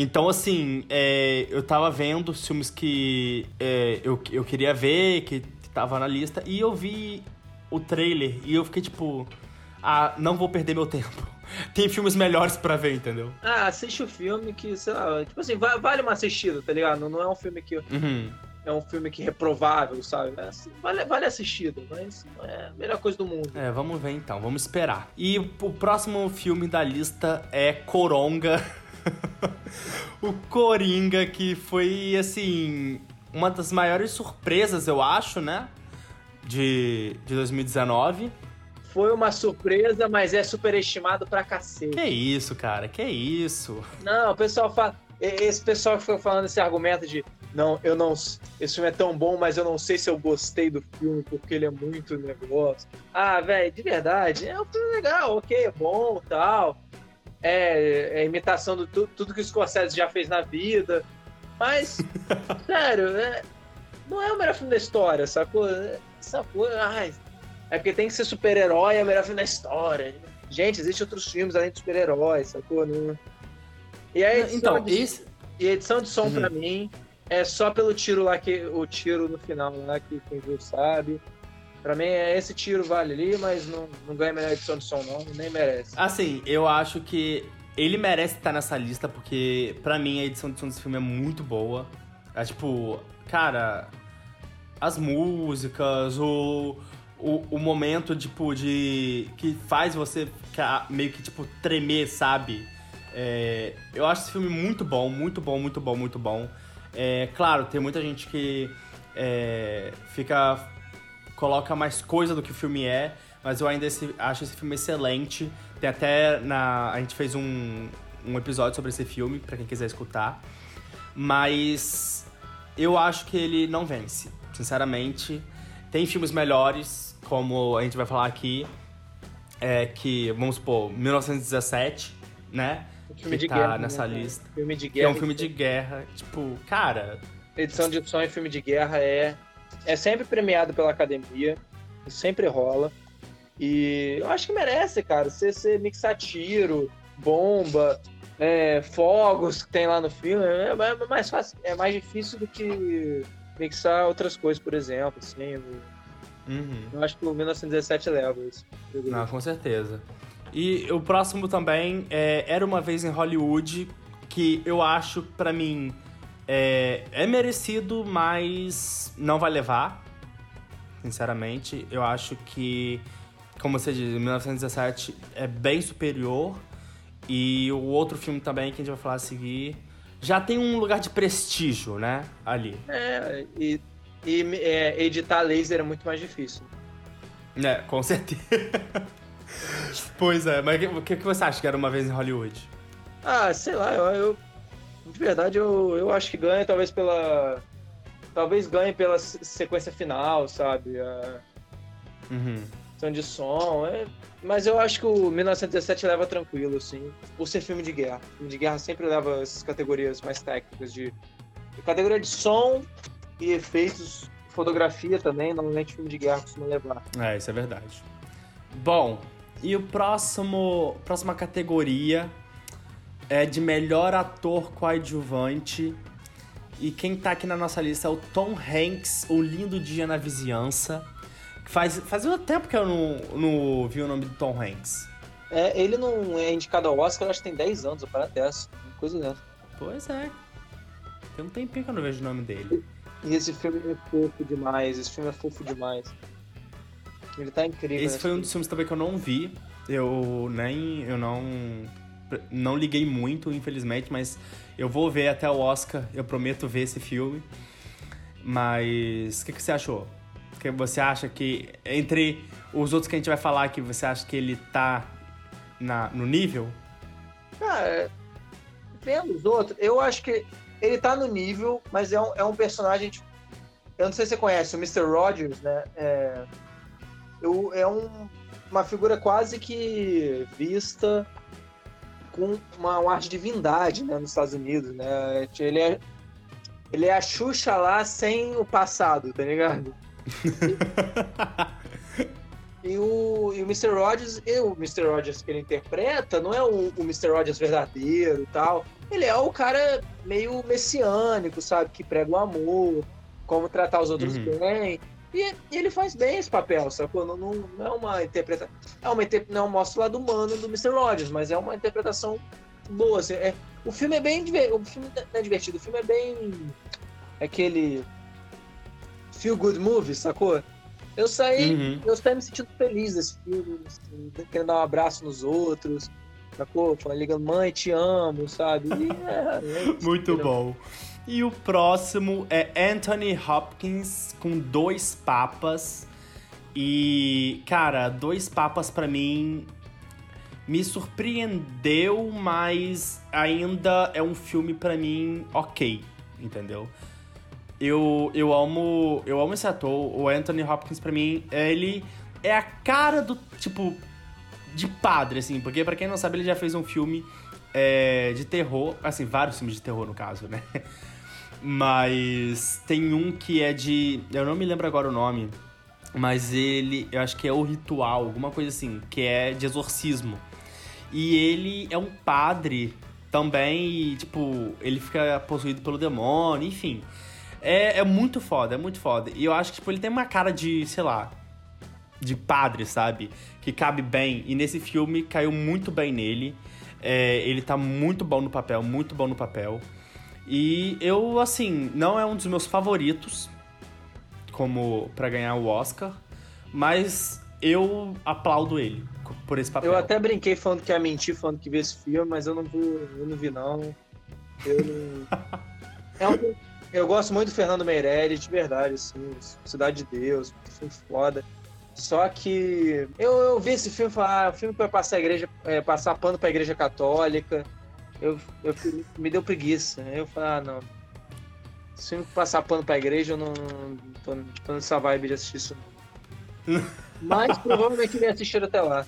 Então, assim, é, eu tava vendo filmes que é, eu, eu queria ver, que tava na lista, e eu vi o trailer e eu fiquei tipo. Ah, não vou perder meu tempo. Tem filmes melhores para ver, entendeu? Ah, assiste o filme que, sei lá, tipo assim, vale uma assistida, tá ligado? Não é um filme que. Uhum é um filme que é reprovável, sabe? É assim, vale, vale assistir, mas não é a melhor coisa do mundo. É, vamos ver então, vamos esperar. E o próximo filme da lista é Coronga. o Coringa, que foi, assim, uma das maiores surpresas, eu acho, né? De, de 2019. Foi uma surpresa, mas é superestimado pra cacete. Que isso, cara, que isso. Não, o pessoal fala. Esse pessoal que foi falando esse argumento de não, eu não. Esse filme é tão bom, mas eu não sei se eu gostei do filme porque ele é muito negócio. Ah, velho, de verdade, é um filme legal, ok, é bom tal. É, é imitação de tu, tudo que o Scorsese já fez na vida. Mas, sério, é, não é o melhor filme da história, sacou? Sacou? Ai, é porque tem que ser super-herói, é o melhor filme da história. Gente, existem outros filmes além de super-heróis, sacou? Não... E aí, então, de, esse... e a edição de som uhum. pra mim é só pelo tiro lá que o tiro no final lá que quem viu sabe. Pra mim, é esse tiro vale ali, mas não, não ganha melhor edição de som, não. Nem merece. Assim, eu acho que ele merece estar nessa lista, porque pra mim a edição de som desse filme é muito boa. É tipo, cara, as músicas, o, o, o momento, tipo, de. que faz você ficar meio que, tipo, tremer, sabe? É, eu acho esse filme muito bom, muito bom, muito bom, muito bom. É, claro, tem muita gente que é, fica. Coloca mais coisa do que o filme é, mas eu ainda esse, acho esse filme excelente. Tem até na. A gente fez um, um episódio sobre esse filme, para quem quiser escutar. Mas eu acho que ele não vence, sinceramente. Tem filmes melhores, como a gente vai falar aqui, é, que, vamos supor, 1917, né? filme que de tá guerra, nessa né? lista. Filme de guerra. Que é um filme de guerra. Tipo, cara. Edição de som em filme de guerra é, é sempre premiado pela academia. Sempre rola. E eu acho que merece, cara. Você, você mixar tiro, bomba, é, fogos que tem lá no filme. É, é, mais fácil, é mais difícil do que mixar outras coisas, por exemplo. Assim, eu, uhum. eu acho que o 1917 leva isso. Não, com certeza. E o próximo também é Era Uma Vez em Hollywood, que eu acho, para mim, é, é merecido, mas não vai levar. Sinceramente, eu acho que, como você diz, 1917 é bem superior. E o outro filme também que a gente vai falar a seguir já tem um lugar de prestígio, né? Ali. É, e, e é, editar laser é muito mais difícil. É, com certeza. pois é, mas o que, que você acha que era uma vez em Hollywood? Ah, sei lá, eu, eu De verdade, eu, eu acho que ganha talvez pela. Talvez ganhe pela sequência final, sabe? A... Uhum. de som. É... Mas eu acho que o 1917 leva tranquilo, assim, por ser filme de guerra. Filme de guerra sempre leva essas categorias mais técnicas de. Categoria de som e efeitos, fotografia também, normalmente filme de guerra costuma levar. É, isso é verdade. Bom, e o próximo. Próxima categoria é de melhor ator coadjuvante. E quem tá aqui na nossa lista é o Tom Hanks, O Lindo Dia na Vizinhança. Faz, fazia um tempo que eu não, não vi o nome do Tom Hanks. É, ele não é indicado ao Oscar, acho que tem 10 anos, ou para dessa. Coisa dessa. Pois é. Tem um tempinho que eu não vejo o nome dele. E esse filme é fofo demais, esse filme é fofo demais. Ele tá incrível. Esse foi um dos filmes também que eu não vi. Eu nem. Eu não. Não liguei muito, infelizmente, mas eu vou ver até o Oscar. Eu prometo ver esse filme. Mas. O que, que você achou? Que você acha que. Entre os outros que a gente vai falar aqui, você acha que ele tá na, no nível? Cara, vendo os outros, eu acho que ele tá no nível, mas é um, é um personagem. Tipo, eu não sei se você conhece, o Mr. Rogers, né? É, eu, é um, uma figura quase que vista com uma, um ar de divindade né, nos Estados Unidos, né? Ele é, ele é a Xuxa lá sem o passado, tá ligado? E o, e o Mr. Rogers, e o Mr. Rogers que ele interpreta, não é o, o Mr. Rogers verdadeiro e tal. Ele é o cara meio messiânico, sabe? Que prega o amor, como tratar os outros uhum. bem. E, ele faz bem esse papel, sacou? Não, não, não é uma interpretação. É uma não é mostra o lado humano do Mr. Rogers, mas é uma interpretação boa. Assim, é, o filme é bem o filme não é divertido, o filme é bem aquele feel good movie, sacou? Eu saí, uhum. eu saí me sentindo feliz desse filme, assim, querendo dar um abraço nos outros, sacou? Falando, ligando, mãe, te amo, sabe? E, é, é Muito bom. E o próximo é Anthony Hopkins com dois papas. E, cara, dois papas para mim me surpreendeu, mas ainda é um filme para mim ok, entendeu? Eu, eu amo eu amo esse ator, o Anthony Hopkins para mim, ele é a cara do tipo de padre assim, porque para quem não sabe ele já fez um filme é, de terror, assim, vários filmes de terror no caso, né? Mas tem um que é de. Eu não me lembro agora o nome. Mas ele. Eu acho que é o ritual, alguma coisa assim, que é de exorcismo. E ele é um padre também, e, tipo, ele fica possuído pelo demônio, enfim. É, é muito foda, é muito foda. E eu acho que, tipo, ele tem uma cara de, sei lá, de padre, sabe? Que cabe bem. E nesse filme caiu muito bem nele. É, ele tá muito bom no papel, muito bom no papel. E eu, assim, não é um dos meus favoritos como para ganhar o Oscar, mas eu aplaudo ele por esse papel. Eu até brinquei falando que ia mentir, falando que vi esse filme, mas eu não vi, eu não vi não. Eu não... é um, eu gosto muito do Fernando Meirelles, de verdade, assim, Cidade de Deus, filme foda. Só que eu, eu vi esse filme e falei, ah, o filme para passar a igreja, é, passar pano pra igreja católica eu, eu me deu preguiça. Eu falei, ah, não. Se eu passar pano pra igreja, eu não tô, tô nessa vibe de assistir isso. Mas provavelmente ele assistir até lá.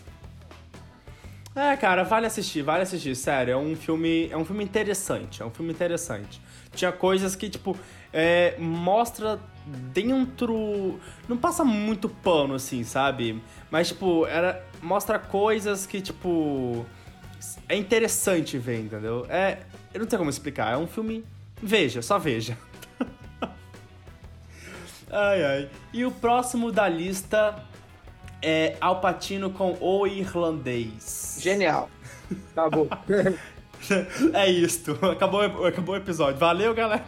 É, cara, vale assistir, vale assistir, sério. É um filme, é um filme interessante, é um filme interessante. Tinha coisas que, tipo, é, mostra dentro. Não passa muito pano, assim, sabe? Mas, tipo, era, mostra coisas que, tipo é interessante ver, entendeu? É, eu não sei como explicar, é um filme. Veja, só veja. ai, ai. E o próximo da lista é Al Pacino com O Irlandês. Genial. Acabou. é isto. Acabou, acabou o episódio. Valeu, galera.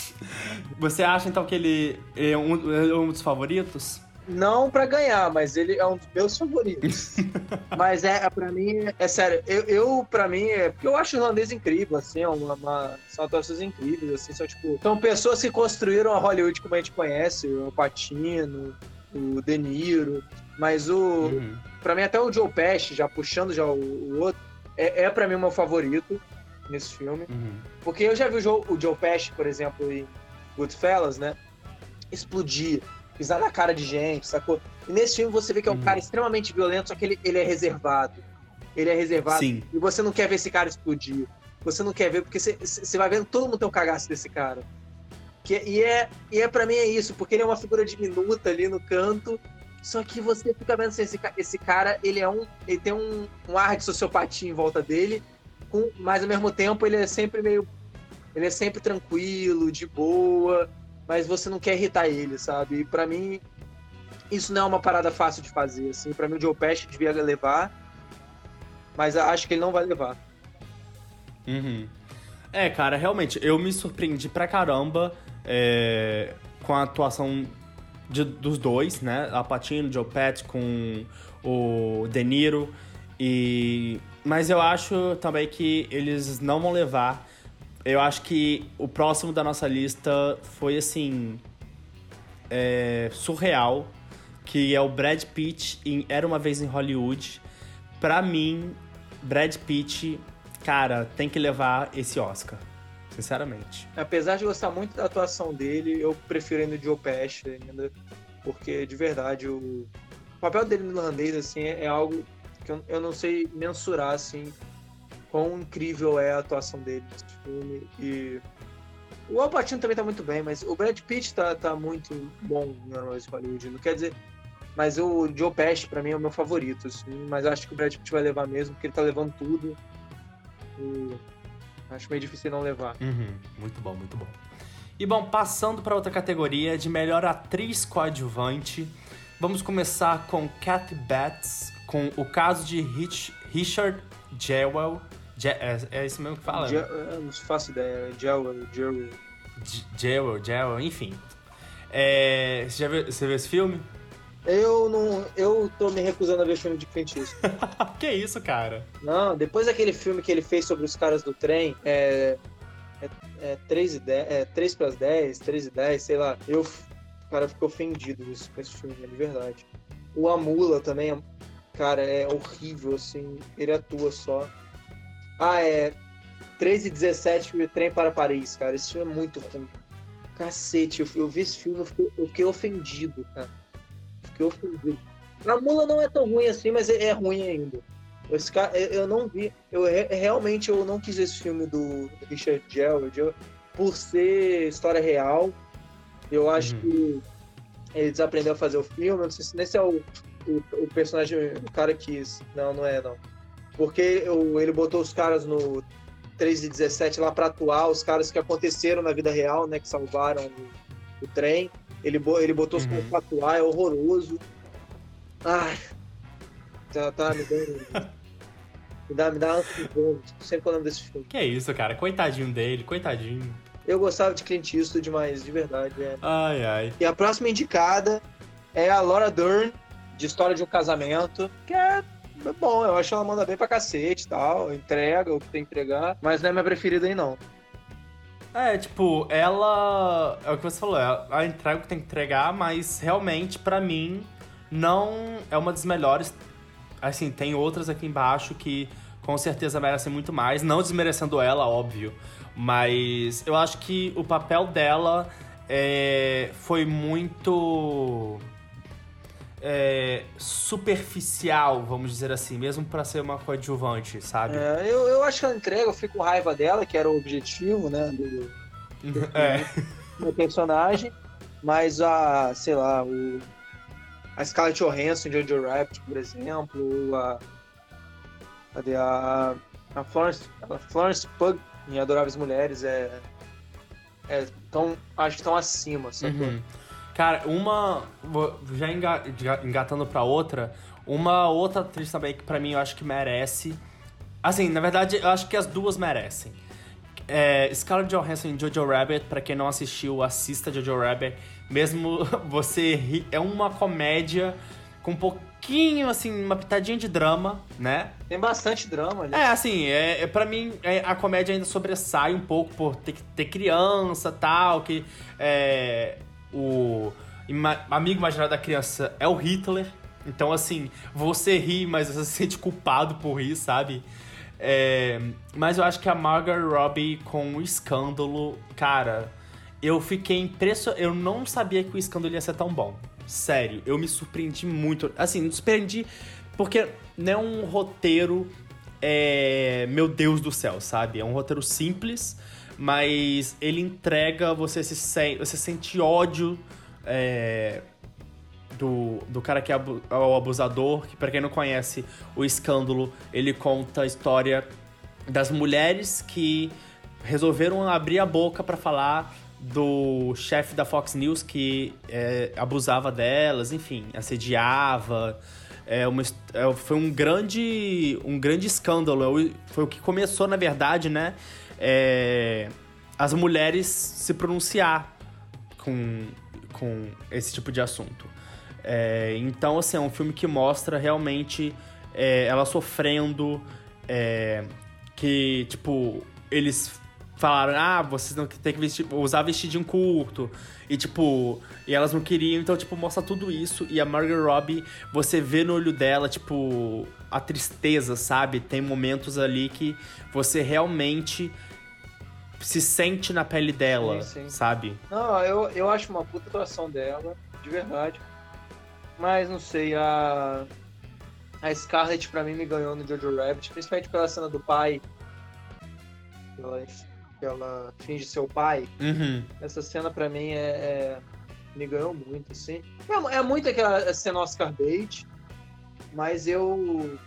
Você acha então que ele é um, é um dos favoritos? Não para ganhar, mas ele é um dos meus favoritos. mas é, é para mim, é sério, eu, eu para mim, é porque eu acho o irlandês incrível, assim, é uma, uma, são atuações incríveis, assim, são tipo, são pessoas que construíram a Hollywood como a gente conhece, o Patino, o De Niro, mas o, uhum. para mim até o Joe Pesci, já puxando já o, o outro, é, é para mim o meu favorito. nesse filme. Uhum. Porque eu já vi o Joe, o Joe Pesci, por exemplo, em Goodfellas, né? Explodir, pisar na cara de gente, sacou? E nesse filme você vê que é um Uhum. cara extremamente violento, só que ele, ele é reservado. Ele é reservado. Sim. E você não quer ver esse cara explodir. Você não quer ver, porque você, vai vendo todo mundo tem um cagaço desse cara. Que, e é, e é para mim é isso, porque ele é uma figura diminuta ali no canto. Só que você fica vendo assim, esse, esse cara, ele é um. Ele tem um, um ar de sociopatia em volta dele, com, mas ao mesmo tempo ele é sempre meio. Ele é sempre tranquilo, de boa, mas você não quer irritar ele, sabe? E pra mim, isso não é uma parada fácil de fazer, assim. Pra mim o Joe Pesci devia levar, mas acho que ele não vai levar. Uhum. É, cara, realmente, eu me surpreendi pra caramba é, com a atuação de- dos dois, né? A Patino, Joe Pesci com o De Niro. E... Mas eu acho também que eles não vão levar. Eu acho que o próximo da nossa lista foi, assim... é, surreal. Que é o Brad Pitt em Era Uma Vez em Hollywood. Pra mim, Brad Pitt cara, tem que levar esse Oscar. Sinceramente. Apesar de gostar muito da atuação dele, eu prefiro ainda o Joe Pesci ainda, porque de verdade o, o papel dele no irlandês assim é, algo que eu, eu não sei mensurar assim quão incrível é a atuação dele nesse filme e o Al Pacino também tá muito bem, mas o Brad Pitt tá, tá muito bom Heróis de Hollywood, não quer dizer mas o Joe Pesci pra mim é o meu favorito, assim, mas acho que o Brad Pitt vai levar mesmo, porque ele tá levando tudo. E acho meio difícil não levar. Uhum, muito bom, muito bom. E bom, passando para outra categoria de melhor atriz coadjuvante, vamos começar com Kathy Bates, com o caso de Rich, Richard Jewell. Je, é, é isso mesmo que fala? Je- eu não faço ideia. Jewel, Jewel. J- Jewell, Jewell, enfim. É, você já viu, você viu esse filme? Eu não. Eu tô me recusando a ver filme de Clint Eastwood. que isso, cara? Não, depois daquele filme que ele fez sobre os caras do trem, é. É, é 3 e 10, é 3 pras 10, 3 e 10, sei lá. Eu, o cara ficou ofendido com esse, com esse filme, de verdade. O Amula também, é- cara, é horrível, assim. Ele atua só. Ah, é. 3 e 17 e o Trem para Paris, cara. Esse filme é muito ruim. Cacete, eu, eu vi esse filme, eu fiquei, eu fiquei ofendido, cara. Fiquei ofendido. A mula não é tão ruim assim, mas é, é ruim ainda. Esse cara, eu, eu não vi. Eu re- realmente eu não quis esse filme do Richard eu- por ser história real. Eu acho Uhum. que ele desaprendeu a fazer o filme. Não sei se nesse é o, o, o personagem, o cara quis. Não, não é, não. Porque o- ele botou os caras no 3 de 17 lá pra atuar, os caras que aconteceram na vida real, né? Que salvaram o, o trem. Ele, ele botou os Uhum. caras pra atuar, é horroroso. Ai. Tá, tá me dando. me dá, me dá ânsia de vômito. Sempre que eu lembro desse filme. Que isso, cara? Coitadinho dele, coitadinho. Eu gostava de Clint Eastwood, mas de verdade é. Ai, ai. E a próxima indicada é a Laura Dern, de História de um Casamento, que é bom, eu acho que ela manda bem pra cacete e tal, entrega o que tem que entregar, mas não é minha preferida aí não. É, tipo, ela. É o que você falou, ela entrega o que tem que entregar, mas realmente, pra mim, não é uma das melhores. Assim, tem outras aqui embaixo que com certeza merecem muito mais, não desmerecendo ela, óbvio. Mas eu acho que o papel dela é, foi muito. É, superficial, vamos dizer assim, mesmo pra ser uma coadjuvante, sabe? É, eu, eu acho que ela entrega, eu fico com raiva dela, que era o objetivo, né, do, É. do personagem, mas a, sei lá, o, a Scarlett Johansson de Jojo Rabbit, por exemplo, a, cadê a, a Florence, a Florence Pugh em Adoráveis Mulheres é, é tão, acho que estão acima, sabe? Uhum. Cara, uma. Já enga- já engatando pra outra, uma outra atriz também que pra mim eu acho que merece. Assim, na verdade, eu acho que as duas merecem. É, Scarlett Johansson em Jojo Rabbit, pra quem não assistiu, assista Jojo Rabbit. Mesmo você ri, é uma comédia com um pouquinho, assim, uma pitadinha de drama, né? Tem bastante drama ali. É, assim, é, é, pra mim é, a comédia ainda sobressai um pouco por ter, ter criança tal, que é, o ima- amigo imaginário da criança é o Hitler. Então, assim, você ri, mas você se sente culpado por rir, sabe? É, mas eu acho que a Margot Robbie com o escândalo, cara, eu fiquei impressionado. Eu não sabia que o escândalo ia ser tão bom. Sério, eu me surpreendi muito. Assim, me surpreendi porque não é um roteiro. É, meu Deus do céu, sabe? É um roteiro simples, mas ele entrega, você se sente, você sente ódio é, do, do cara que é, é o abusador, que para quem não conhece o escândalo, ele conta a história das mulheres que resolveram abrir a boca para falar do chefe da Fox News que é, abusava delas, enfim, assediava. É uma, é, foi um grande, um grande escândalo. É foi o que começou, na verdade, né? É, as mulheres se pronunciar com, com esse tipo de assunto. É, então, assim, é um filme que mostra realmente é, ela sofrendo, é, que, tipo, eles falaram, ah, vocês não tem que vestir, usar vestidinho curto. E, tipo, e elas não queriam, então, tipo, mostra tudo isso. E a Margot Robbie, você vê no olho dela, tipo, a tristeza, sabe? Tem momentos ali que você realmente se sente na pele dela, sim, sim. sabe? Não, eu, eu acho uma puta atuação dela, de verdade. Mas não sei, a. A Scarlett pra mim me ganhou no Jojo Rabbit, principalmente pela cena do pai. Ela, ela finge ser o pai. Uhum. Essa cena pra mim é, é, me ganhou muito, assim. É, é muito aquela cena Oscar bait, mas eu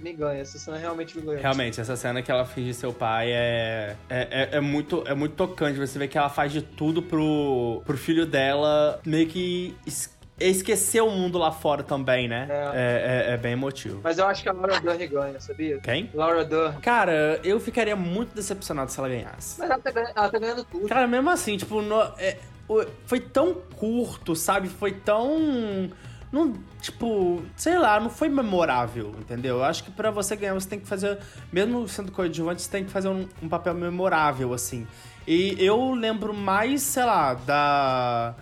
me ganha. Essa cena realmente me ganha. Realmente, essa cena que ela finge ser o pai é, é, é, é, muito, é muito tocante. Você vê que ela faz de tudo pro, pro filho dela meio que esquecer o mundo lá fora também, né? É. É, é, é bem emotivo. Mas eu acho que a Laura Dern ganha, sabia? Quem? Laura Dern. Cara, eu ficaria muito decepcionado se ela ganhasse. Mas ela tá, ela tá ganhando tudo. Cara, mesmo assim, tipo, no, é, foi tão curto, sabe? Foi tão. Não, tipo, sei lá, não foi memorável, entendeu? Eu acho que para você ganhar, você tem que fazer, mesmo sendo coadjuvante, você tem que fazer um, um papel memorável, assim. E eu lembro mais, sei lá, da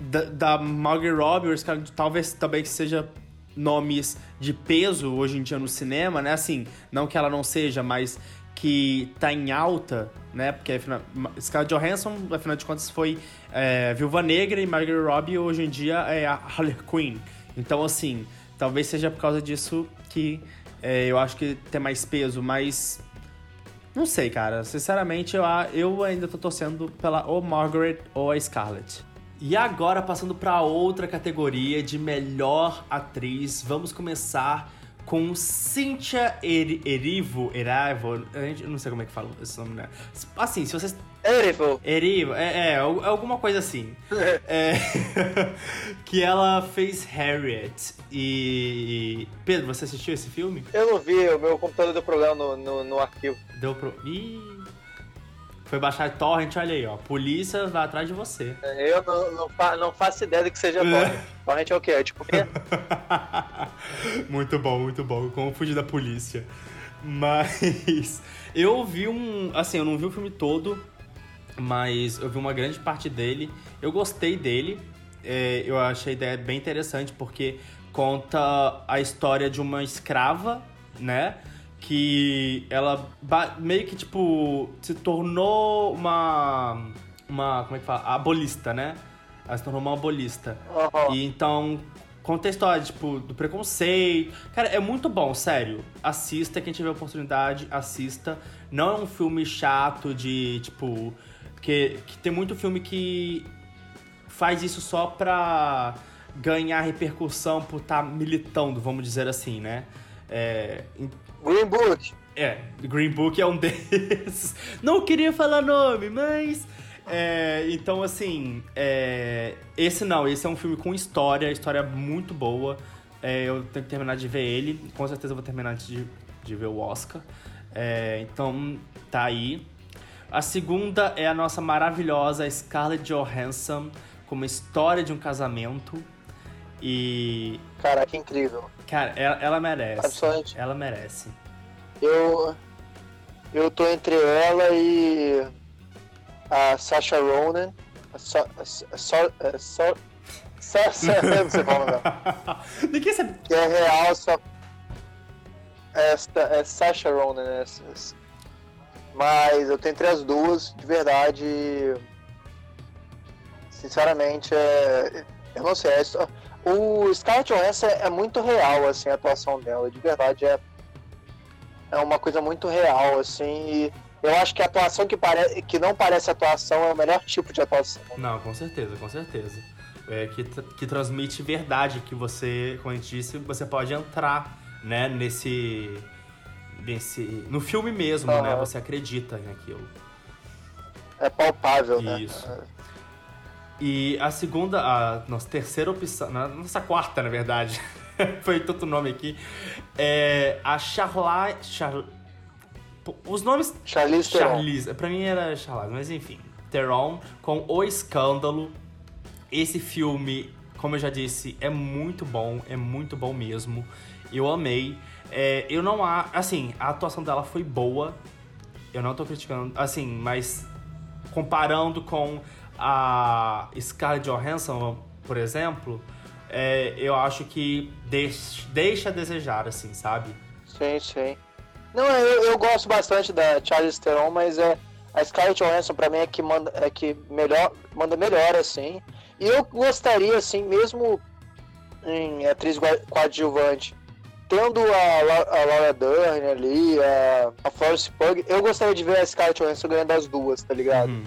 da, da Margot Robbie, cara, talvez também seja nomes de peso hoje em dia no cinema, né? Assim, não que ela não seja, mas que tá em alta, né? Porque afinal, Scarlett Johansson, afinal de contas, foi é, Viúva Negra e Margot Robbie hoje em dia é a Harley Quinn. Então, assim, talvez seja por causa disso que é, eu acho que tem mais peso, mas não sei, cara. Sinceramente, eu, eu ainda tô torcendo pela ou Margaret ou a Scarlett. E agora, passando para outra categoria de melhor atriz, vamos começar com Cynthia er Erivo, Erivo, eu não sei como é que fala esse nome, né? Assim, se vocês... Erivo. Erivo, é, é, alguma coisa assim. é, que ela fez Harriet e... Pedro, você assistiu esse filme? Eu não vi, o meu computador deu problema no, no, no arquivo. Deu pro... Ih... Foi baixar torrent, olha aí, ó. Polícia vai atrás de você. É, eu não, não, fa não faço ideia do que seja torrent. torrent é o quê? É tipo o quê? muito bom, muito bom. Como fugir da polícia. Mas eu vi um. Assim, eu não vi o filme todo, mas eu vi uma grande parte dele. Eu gostei dele. É, eu achei a ideia bem interessante porque conta a história de uma escrava, né? Que ela meio que, tipo, se tornou uma. Uma. Como é que fala? Abolista, né? Ela se tornou uma abolista. Uhum. E então. Conta a história, tipo, do preconceito. Cara, é muito bom, sério. Assista, quem tiver oportunidade, assista. Não é um filme chato de, tipo. Que, que tem muito filme que faz isso só pra ganhar repercussão por estar tá militando, vamos dizer assim, né? É, Green Book. É, Green Book é um desses. Não queria falar nome, mas. É, então, assim, é, esse não, esse é um filme com história, história muito boa. É, eu tenho que terminar de ver ele, com certeza eu vou terminar de, de ver o Oscar. É, então, tá aí. A segunda é a nossa maravilhosa Scarlett Johansson, com uma história de um casamento. E. Caraca, incrível. Cara, ela, ela merece. Absolutamente. Ela merece. Eu. Eu tô entre ela e. A Sasha Ronan. A so, a so, a so, Sasha. não sei Ninguém sabe. Que é real, só. é, é Sasha Ronan, né? Mas eu tenho entre as duas, de verdade. Sinceramente, é, eu não sei. É, o Scarlett Johansson é muito real, assim, a atuação dela. De verdade, é, é uma coisa muito real, assim. E eu acho que a atuação que, pare... que não parece atuação é o melhor tipo de atuação. Não, com certeza, com certeza. É, que, que transmite verdade, que você, como a gente disse, você pode entrar, né, nesse... nesse no filme mesmo, uhum. né? Você acredita naquilo. É palpável, né? Isso. E a segunda, a nossa terceira opção, nossa quarta, na verdade, foi tanto nome aqui, é a Charlotte... Char... Os nomes... Charlize Charlize. Pra mim era Charlize, mas enfim. Theron com O Escândalo. Esse filme, como eu já disse, é muito bom, é muito bom mesmo. Eu amei. É, eu não há... Assim, a atuação dela foi boa. Eu não tô criticando, assim, mas comparando com a Scarlett Johansson, por exemplo, é, eu acho que deixa, deixa a desejar, assim, sabe? Sim, sim. Não, eu, eu gosto bastante da Charlize Theron, mas é, a Scarlett Johansson pra mim é que manda, é que melhor, manda melhor, assim. E eu gostaria, assim, mesmo em atriz coadjuvante, tendo a, a Laura Dern ali, a, a Florence Pugh, eu gostaria de ver a Scarlett Johansson ganhando as duas, tá ligado? Uhum.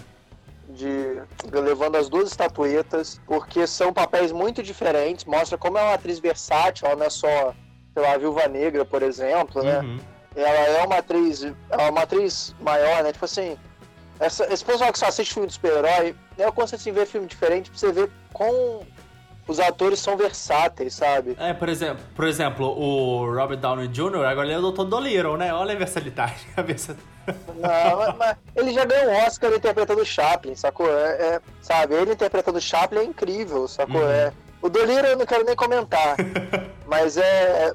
De, levando as duas estatuetas, porque são papéis muito diferentes, mostra como é uma atriz versátil, ela não é só, sei lá, a Viúva Negra, por exemplo, né? Uhum ela é uma atriz, é uma atriz maior, né? Tipo assim, essa, esse pessoal que só assiste filme de super-herói, eu consigo assim, ver filme diferente pra você ver com os atores são versáteis, sabe? É, por exemplo, por exemplo, o Robert Downey Jr., agora ele é o Dr. Dolittle, né? Olha a versatilidade. Não, mas, mas, ele já ganhou um Oscar interpretando Chaplin, sacou? É, é, sabe, ele interpretando Chaplin é incrível, sacou? Uhum. É, o Dolittle eu não quero nem comentar, mas é,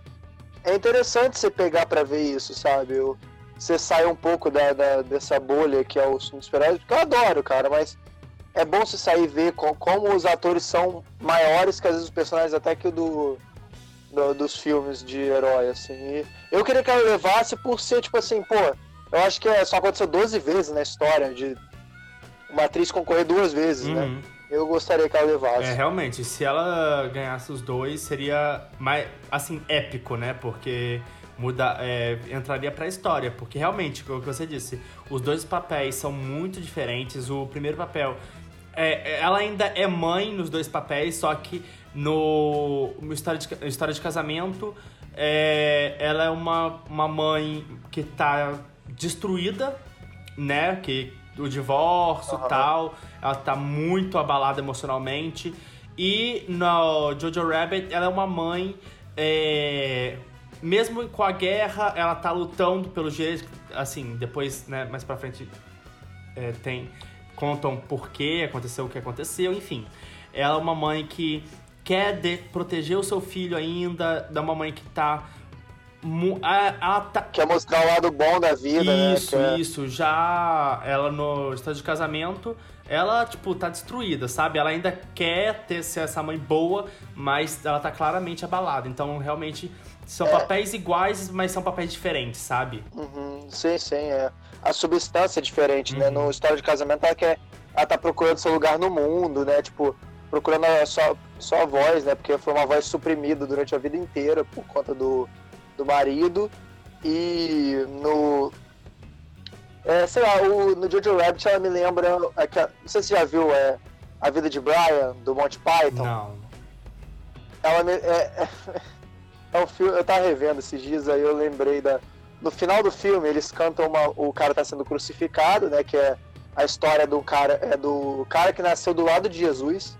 é interessante você pegar para ver isso, sabe? Eu, você sai um pouco da, da, dessa bolha que é o super-heróis, porque eu adoro, cara, mas é bom você sair e ver com, como os atores são maiores que às vezes os personagens até que o do, do, dos filmes de herói, assim. E eu queria que ela levasse por ser, tipo assim, pô, eu acho que é, só aconteceu 12 vezes na história de uma atriz concorrer duas vezes, né? uhum. né? eu gostaria que ela levasse. É, realmente, se ela ganhasse os dois, seria mais, assim, épico, né? Porque muda, é, entraria pra história. Porque realmente, como você disse, os dois papéis são muito diferentes. O primeiro papel. É, ela ainda é mãe nos dois papéis, só que no, no história, de, história de casamento, é, ela é uma, uma mãe que tá destruída, né? Que o divórcio e uhum. tal. Ela tá muito abalada emocionalmente. E no Jojo Rabbit, ela é uma mãe. É, mesmo com a guerra, ela tá lutando pelos direitos. Assim, depois, né, mais pra frente, é, tem. Contam por que aconteceu o que aconteceu, enfim. Ela é uma mãe que quer de, proteger o seu filho ainda, é uma mãe que tá ela tá... Quer mostrar o lado bom da vida, isso, né? Isso, isso. Já ela no estado de casamento, ela, tipo, tá destruída, sabe? Ela ainda quer ter ser essa mãe boa, mas ela tá claramente abalada. Então, realmente, são é. papéis iguais, mas são papéis diferentes, sabe? Uhum, sim, sim. É. A substância é diferente, né? uhum. né? No estado de casamento, ela quer... Ela tá procurando seu lugar no mundo, né? Tipo, procurando a sua, sua voz, né? Porque foi uma voz suprimida durante a vida inteira por conta do do marido. E no. É, sei lá, o, no Jojo Rabbit ela me lembra. É, que, não sei se você já viu é, A Vida de Brian, do Monty Python. Não. Ela me, é, é, é um filme. Eu tava revendo esses dias aí, eu lembrei da. No final do filme, eles cantam uma, o cara tá sendo crucificado, né? Que é a história do cara. É do cara que nasceu do lado de Jesus.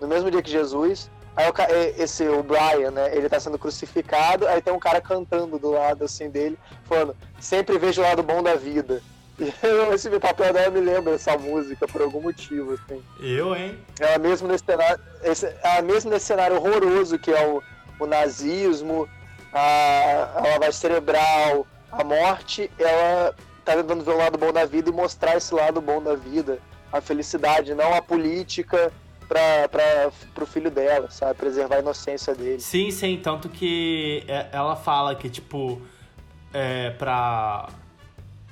No mesmo dia que Jesus. Aí o, esse, o Brian, né, ele tá sendo crucificado, aí tem um cara cantando do lado, assim, dele, falando, sempre vejo o lado bom da vida. E esse papel dela me lembra essa música por algum motivo, assim. Eu, hein? Ela mesmo nesse cenário, esse, ela mesmo nesse cenário horroroso que é o, o nazismo, a, a lavagem cerebral, a morte, ela tá tentando ver o lado bom da vida e mostrar esse lado bom da vida, a felicidade, não a política pra, pra, pro filho dela, sabe? Preservar a inocência dele. Sim, sim, tanto que é, ela fala que, tipo, é, pra,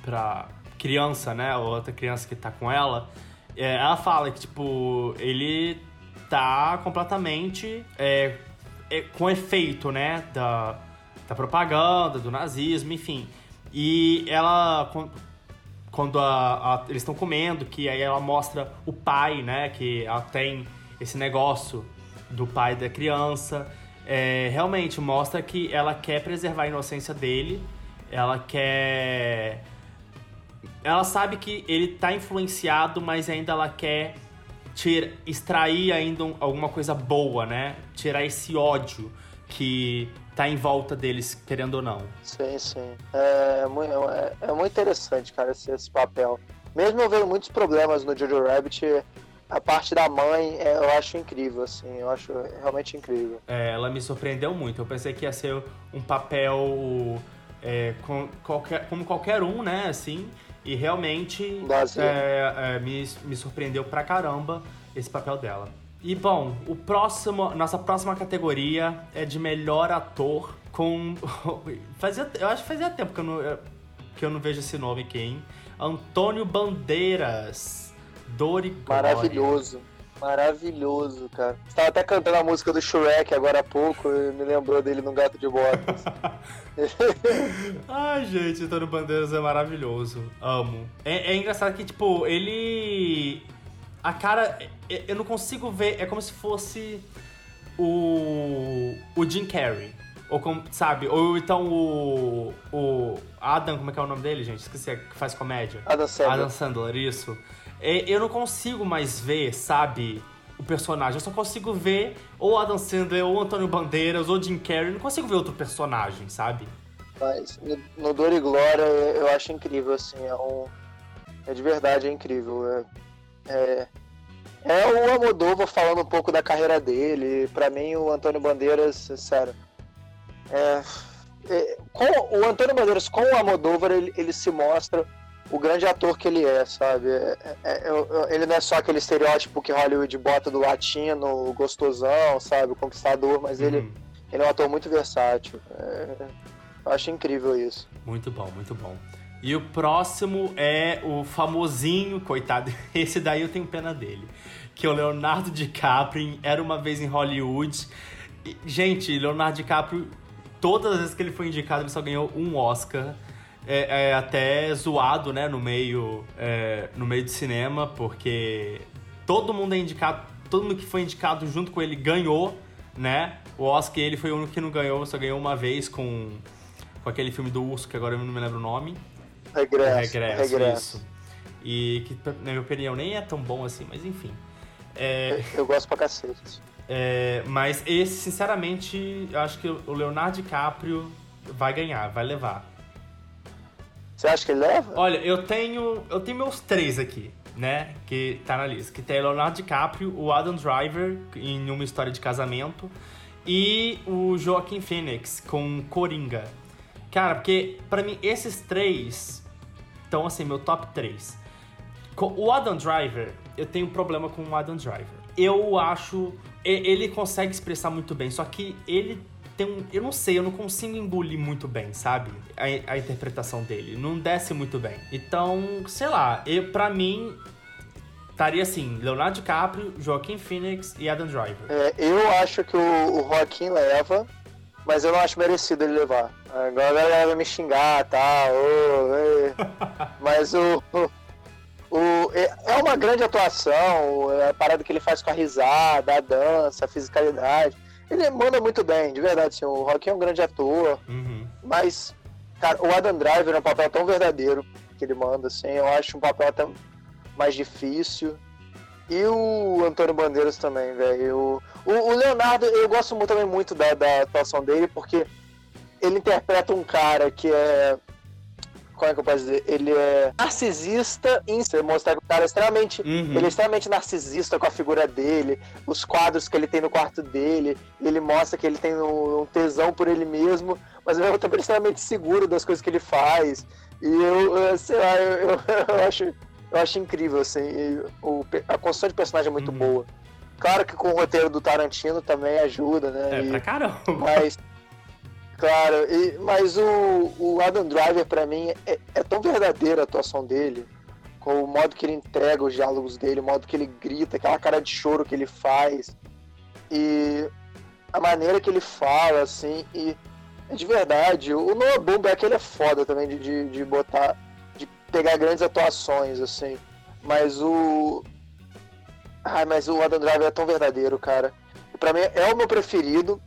pra criança, né, outra criança que tá com ela, é, ela fala que, tipo, ele tá completamente é, é, com efeito, né, da, da propaganda, do nazismo, enfim. E ela, quando a, a, eles estão comendo, que aí ela mostra o pai, né, que ela tem esse negócio do pai da criança, é, realmente mostra que ela quer preservar a inocência dele, ela quer ela sabe que ele tá influenciado, mas ainda ela quer tira, extrair ainda um, alguma coisa boa, né? Tirar esse ódio que tá em volta deles, querendo ou não. Sim, sim. É, é, é muito interessante, cara, esse, esse, papel. Mesmo eu vendo muitos problemas no Jojo Rabbit, a parte da mãe é, eu acho incrível, assim, eu acho realmente incrível. É, ela me surpreendeu muito. Eu pensei que ia ser um papel é, com, qualquer, como qualquer um, né, assim, e realmente é, é, me, me surpreendeu pra caramba esse papel dela. E bom, o próximo, nossa próxima categoria é de melhor ator com. fazia, eu acho que fazia tempo que eu não, que eu não vejo esse nome hein? Antônio Bandeiras. Dori Maravilhoso. Maravilhoso, cara. Você tava até cantando a música do Shrek agora há pouco e me lembrou dele no Gato de Botas. Ai, gente, Antônio Bandeiras é maravilhoso. Amo. É, é, engraçado que, tipo, ele. A cara. Eu não consigo ver. É como se fosse o. O Jim Carrey. Ou como, sabe? Ou então o. O. Adam, como é que é o nome dele, gente? Esqueci, que faz comédia. Adam Sandler. Adam Sandler, isso. Eu não consigo mais ver, sabe, o personagem. Eu só consigo ver ou Adam Sandler, ou Antônio Bandeiras, ou Jim Carrey. Eu não consigo ver outro personagem, sabe? Mas no, no Dor e Glória eu acho incrível, assim. É, um, é de verdade, é incrível. É, é, é o Amodova falando um pouco da carreira dele. Para mim, o Antônio Bandeiras, sério. É, é, com o Antônio Bandeiras com o Amodóvar, ele, ele se mostra o grande ator que ele é, sabe? É, é, é, ele não é só aquele estereótipo que Hollywood bota do latino, gostosão, sabe? O conquistador, mas uhum. ele, ele é um ator muito versátil. É, eu acho incrível isso. Muito bom, muito bom. E o próximo é o famosinho, coitado, esse daí eu tenho pena dele, que é o Leonardo DiCaprio Era Uma Vez em Hollywood. E, gente, Leonardo DiCaprio, todas as vezes que ele foi indicado, ele só ganhou um Oscar é, é até zoado, né, no meio, é, no meio de cinema, porque todo mundo é indicado, todo mundo que foi indicado junto com ele ganhou, né? O Oscar, ele foi o único que não ganhou, só ganhou uma vez com, com aquele filme do urso, que agora eu não me lembro o nome. Regresso. Regresso, Regresso. isso. E que, na minha opinião, nem é tão bom assim, mas enfim. É... Eu, gosto pra cacete. É, mas esse, sinceramente, eu acho que o Leonardo DiCaprio vai ganhar, vai levar. Você acha que ele leva? Olha, eu tenho. Eu tenho meus três aqui, né? Que tá na lista. Que tem Leonardo DiCaprio, o Adam Driver em uma história de casamento. E o Joaquim Phoenix com Coringa. Cara, porque para mim esses três estão assim, meu top 3. O Adam Driver, eu tenho um problema com o Adam Driver. Eu acho. Ele consegue expressar muito bem, só que ele tem um. Eu não sei, eu não consigo engolir muito bem, sabe? A, a interpretação dele. Não desce muito bem. Então, sei lá, eu, pra mim. Estaria assim, Leonardo DiCaprio, Joaquim Phoenix e Adam Driver. É, eu acho que o, o Joaquim leva, mas eu não acho merecido ele levar. Agora a galera vai me xingar, tá? Oh, mas o, o, o, é, é uma grande atuação, é a parada que ele faz com a risada, a dança, a fisicalidade. Ele manda muito bem, de verdade, assim, o Rock é um grande ator, uhum. mas, cara, o Adam Driver é um papel tão verdadeiro que ele manda, assim, eu acho um papel até mais difícil. E o Antônio Bandeiras também, velho. O, o, Leonardo, eu gosto muito, também muito da, da atuação dele, porque ele interpreta um cara que é como é que eu posso dizer? Ele é narcisista em você mostrar que o cara é extremamente. Uhum. Ele é extremamente narcisista com a figura dele, os quadros que ele tem no quarto dele, ele mostra que ele tem um, um tesão por ele mesmo, mas ao mesmo tempo ele é extremamente seguro das coisas que ele faz. E eu, sei lá, eu, eu, eu acho. Eu acho incrível, assim, o, a construção de personagem é muito uhum. boa. Claro que com o roteiro do Tarantino também ajuda, né? É, e, pra caramba. Mas, claro, e, mas o, o Adam Driver, para mim, é, é, tão verdadeira a atuação dele, com o modo que ele entrega os diálogos dele, o modo que ele grita, aquela cara de choro que ele faz, e a maneira que ele fala, assim, e é de verdade. O Noah Baumbach, ele é foda também de, de, de botar, pegar grandes atuações, assim, mas o Ai, mas o Adam Driver é tão verdadeiro, cara. Pra mim é o meu preferido.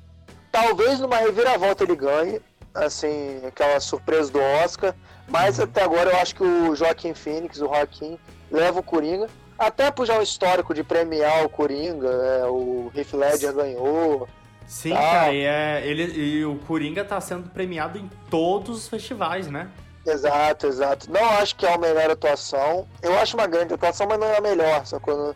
Talvez numa reviravolta ele ganhe, assim, aquela surpresa do Oscar. Mas uhum. até agora eu acho que o Joaquim Phoenix, o Joaquim, leva o Coringa. Até por já o histórico de premiar o Coringa, é, o Heath Ledger ganhou. Sim, tá. cara, e, é, ele, e o Coringa tá sendo premiado em todos os festivais, né? Exato, exato. Não acho que é a melhor atuação. Eu acho uma grande atuação, mas não é a melhor. Só quando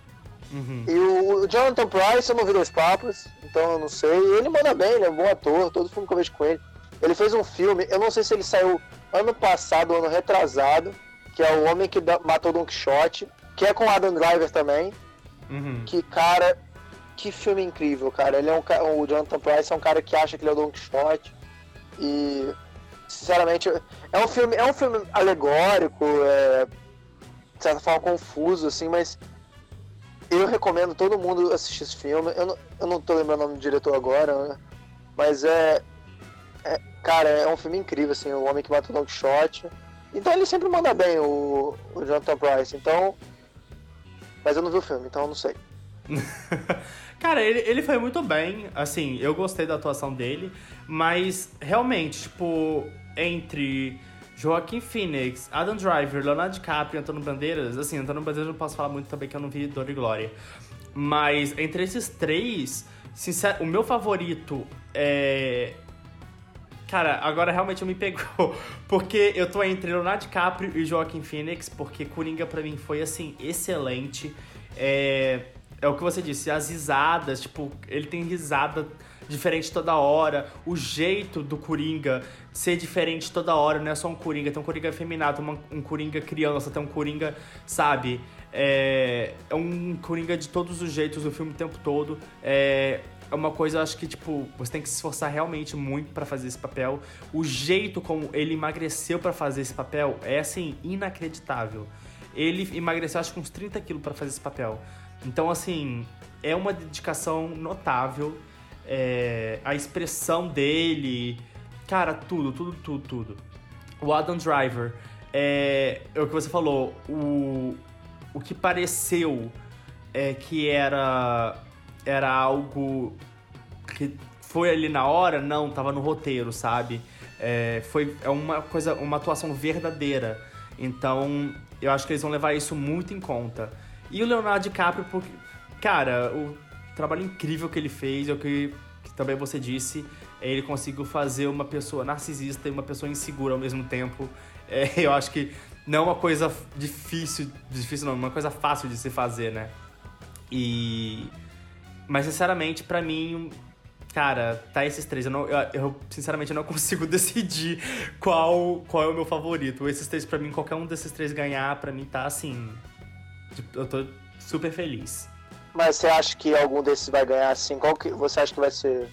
Uhum. E o, Jonathan Price, eu não vi dois papas, então eu não sei. Ele manda bem, ele é um bom ator, todo filme que eu vejo com ele. Ele fez um filme, eu não sei se ele saiu ano passado, ano retrasado, que é O Homem que Matou Don Quixote, que é com Adam Driver também. Uhum. Que, cara, que filme incrível, cara. Ele é um o Jonathan Price é um cara que acha que ele é o Don Quixote. E sinceramente, é um filme, é um filme alegórico, é, de certa forma confuso, assim, mas eu recomendo todo mundo assistir esse filme. Eu não, eu não tô lembrando o nome do diretor agora, né? Mas é, é, Cara, é um filme incrível, assim, O Homem que Mata o Quixote. Então ele sempre manda bem, o, o Jonathan Price. Então. Mas eu não vi o filme, então eu não sei. Cara, ele, ele foi muito bem, assim, eu gostei da atuação dele, mas realmente, tipo, entre Joaquim Phoenix, Adam Driver, Leonardo DiCaprio, Antônio Bandeiras. Assim, Antônio Bandeiras não posso falar muito também que eu não vi Dor e Glória. Mas entre esses três, sincero, o meu favorito é. Cara, agora realmente me pegou. Porque eu tô entre Leonardo DiCaprio e Joaquim Phoenix, porque Coringa pra mim foi assim, excelente. É, é o que você disse, as risadas, tipo, ele tem risada diferente toda hora, o jeito do Coringa ser diferente toda hora, não é só um Coringa, tem um Coringa feminado, um, um Coringa criança, tem um Coringa, sabe? É, é um Coringa de todos os jeitos do filme o tempo todo. É, é uma coisa, acho que, tipo, você tem que se esforçar realmente muito para fazer esse papel. O jeito como ele emagreceu para fazer esse papel é, assim, inacreditável. Ele emagreceu, acho que uns 30 quilos para fazer esse papel. Então, assim, é uma dedicação notável. É, a expressão dele, Cara, tudo, tudo, tudo, tudo. O Adam Driver, é, é o que você falou, o, o que pareceu é que era, era algo que foi ali na hora, não, tava no roteiro, sabe? É, foi é uma coisa, uma atuação verdadeira. Então, eu acho que eles vão levar isso muito em conta. E o Leonardo DiCaprio, porque, cara, o trabalho incrível que ele fez, é o que, que também você disse, ele conseguiu fazer uma pessoa narcisista e uma pessoa insegura ao mesmo tempo. É, eu acho que não é uma coisa difícil, difícil não, uma coisa fácil de se fazer, né? E mas sinceramente para mim, cara, tá esses três. Eu, não, eu, eu, sinceramente não consigo decidir qual qual é o meu favorito. Esses três para mim, qualquer um desses três ganhar para mim tá assim, tipo, eu tô super feliz. Mas você acha que algum desses vai ganhar assim? Qual que você acha que vai ser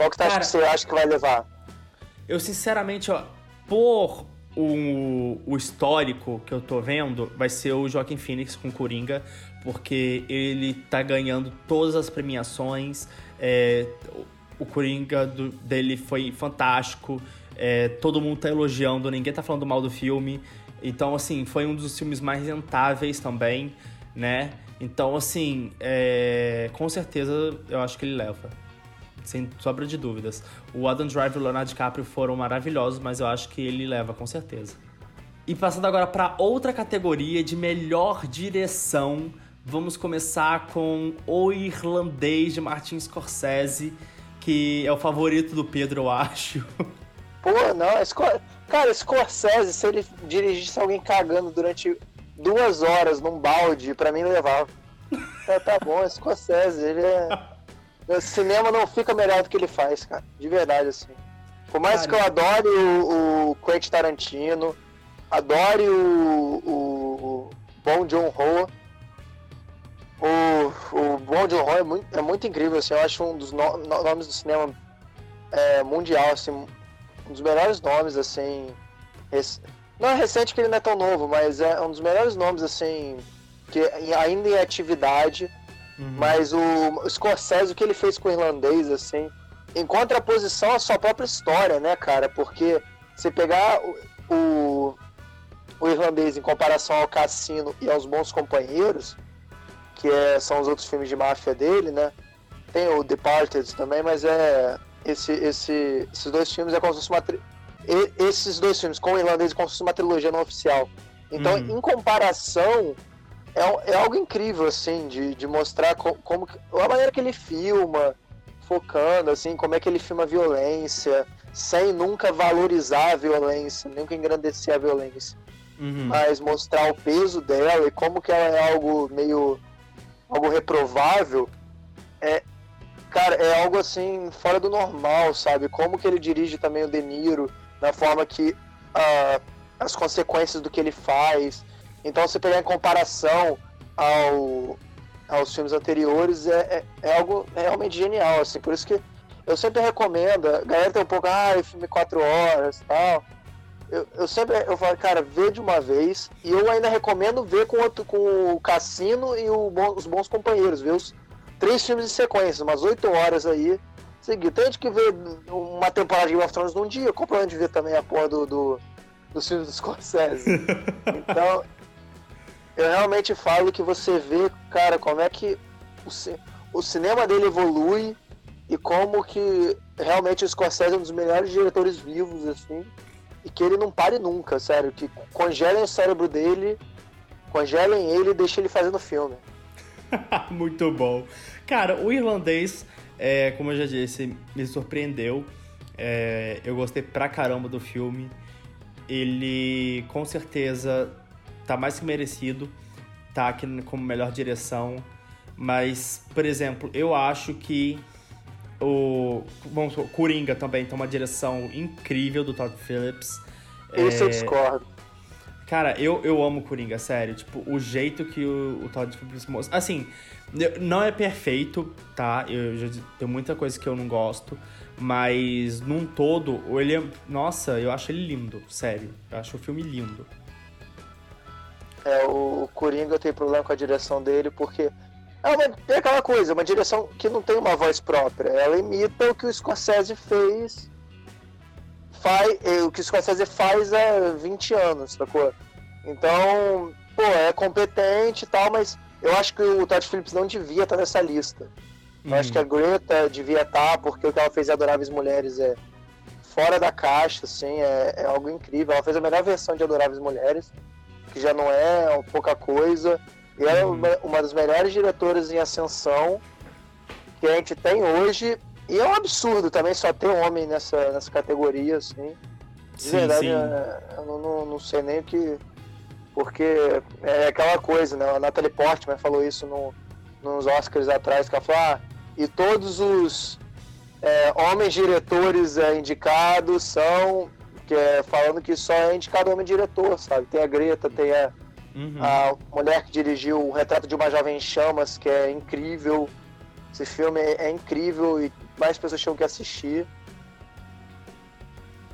qual que, Cara, que você acha que vai levar? Eu, sinceramente, ó, por o, o histórico que eu tô vendo, vai ser o Joaquim Phoenix com Coringa, porque ele tá ganhando todas as premiações. É, o Coringa do, dele foi fantástico. É, todo mundo tá elogiando, ninguém tá falando mal do filme. Então, assim, foi um dos filmes mais rentáveis também, né? Então, assim, é, com certeza eu acho que ele leva sem sobra de dúvidas. O Adam Driver e o Leonardo DiCaprio foram maravilhosos, mas eu acho que ele leva com certeza. E passando agora para outra categoria de melhor direção, vamos começar com O Irlandês de Martin Scorsese, que é o favorito do Pedro, eu acho. Pô, não, Scor... cara, Scorsese, se ele dirigisse alguém cagando durante duas horas num balde, pra mim levava. É, tá bom, Scorsese, ele é. O cinema não fica melhor do que ele faz, cara. De verdade, assim. Por mais cara, que eu adore o, o Quentin Tarantino, adore o, o, o Bom John Ho, O, o Bom de Ron é muito, é muito incrível, assim, eu acho um dos no, no, nomes do cinema é, mundial, assim, um dos melhores nomes, assim. Não é recente que ele não é tão novo, mas é um dos melhores nomes, assim, que ainda em atividade. Uhum. Mas o, o Scorsese, o que ele fez com o irlandês, assim, em contraposição à sua própria história, né, cara? Porque você pegar o, o, o irlandês em comparação ao Cassino e aos Bons Companheiros, que é, são os outros filmes de máfia dele, né? Tem o Departed também, mas é esse, esse, esses dois filmes é como se fosse uma esses dois filmes com o irlandês é como se fosse uma trilogia não oficial. Então, uhum. em comparação, é, é algo incrível assim de, de mostrar co, como a maneira que ele filma, focando assim, como é que ele filma a violência, sem nunca valorizar a violência, nunca engrandecer a violência. Uhum. Mas mostrar o peso dela e como que ela é algo meio algo reprovável, é, cara, é algo assim fora do normal, sabe? Como que ele dirige também o De Niro, na forma que uh, as consequências do que ele faz. Então, se pegar em comparação ao, aos filmes anteriores, é, é, é, algo realmente genial, assim. Por isso que eu sempre recomendo. A galera tem um pouco, ah, filme quatro horas tal eu, eu sempre eu falo, cara, vê de uma vez. E eu ainda recomendo ver com, outro, com o Cassino e o Os Bons Companheiros, ver os três filmes em sequência, umas oito horas aí. Seguir. Tem gente que vê uma temporada de Game of Thrones num dia, compra de ver também a porra do, do, dos filmes dos Scorsese. então, eu realmente falo que você vê, cara, como é que o, o cinema dele evolui e como que realmente o Scorsese é um dos melhores diretores vivos, assim e que ele não pare nunca, sério. Que congelem o cérebro dele, congelem ele e deixem ele fazendo filme. Muito bom. Cara, o irlandês, é, como eu já disse, me surpreendeu. É, eu gostei pra caramba do filme. Ele com certeza tá mais que merecido. Tá aqui como melhor direção. Mas, por exemplo, eu acho que o vamos supor, Coringa também tem uma direção incrível do Todd Phillips. Esse é... eu discordo. Cara, eu, eu amo Coringa, sério. Tipo, o jeito que o, o Todd Phillips mostra. Assim, não é perfeito, tá? Eu já tenho muita coisa que eu não gosto. Mas, num todo, ele é. Nossa, eu acho ele lindo, sério. Eu acho o filme lindo. É, o Coringa tem problema com a direção dele porque é, uma, é aquela coisa, uma direção que não tem uma voz própria. Ela imita o que o Scorsese fez. Faz, é, o que o Scorsese faz há 20 anos, sacou? Então, pô, é competente e tal, mas eu acho que o Todd Phillips não devia estar nessa lista. Eu acho hum. que a Greta devia estar, porque o que ela fez em Adoráveis Mulheres é fora da caixa, assim, é, é algo incrível. Ela fez a melhor versão de Adoráveis Mulheres, que já não é pouca coisa. E ela é uma, uma das melhores diretoras em ascensão que a gente tem hoje. E é um absurdo também só ter um homem nessa, nessa categoria, assim. De sim, verdade, sim. É, eu não, não, não, sei nem o que. Porque é aquela coisa, né? A Natalie Portman falou isso no, nos Oscars atrás, que ela falou, ah, e todos os é, homens diretores é, indicados são. Que é, falando que só é indicado homem diretor, sabe? Tem a Greta, tem a Uhum. A mulher que dirigiu O Retrato de uma Jovem em Chamas, que é incrível. Esse filme é, é incrível e mais pessoas tinham que assistir.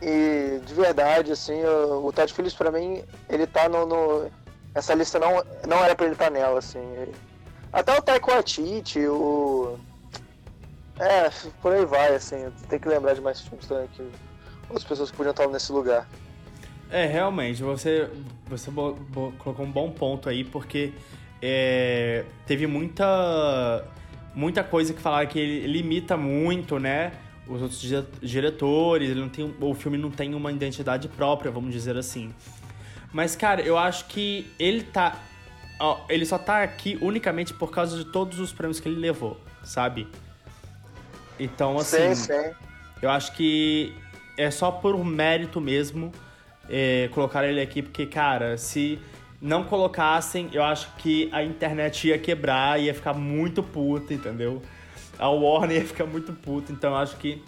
E de verdade, assim, o, o Todd Phillips pra mim, ele tá no, no. essa lista não, não era pra ele estar tá nela, assim. Até o Taiko Waititi, o. É, por aí vai, assim. Tem que lembrar de mais filmes também que outras pessoas que podiam estar nesse lugar. É, realmente, você, você colocou um bom ponto aí, porque é, teve muita, muita coisa que falaram que ele limita muito, né? Os outros diretores, ele não tem, o filme não tem uma identidade própria, vamos dizer assim. Mas, cara, eu acho que ele tá. Ó, ele só tá aqui unicamente por causa de todos os prêmios que ele levou, sabe? Então, assim. Sim, sim. Eu acho que é só por mérito mesmo é, colocaram ele aqui, porque, cara, se não colocassem, eu acho que a internet ia quebrar, ia ficar muito puta, entendeu? A Warner ia ficar muito puta, então acho que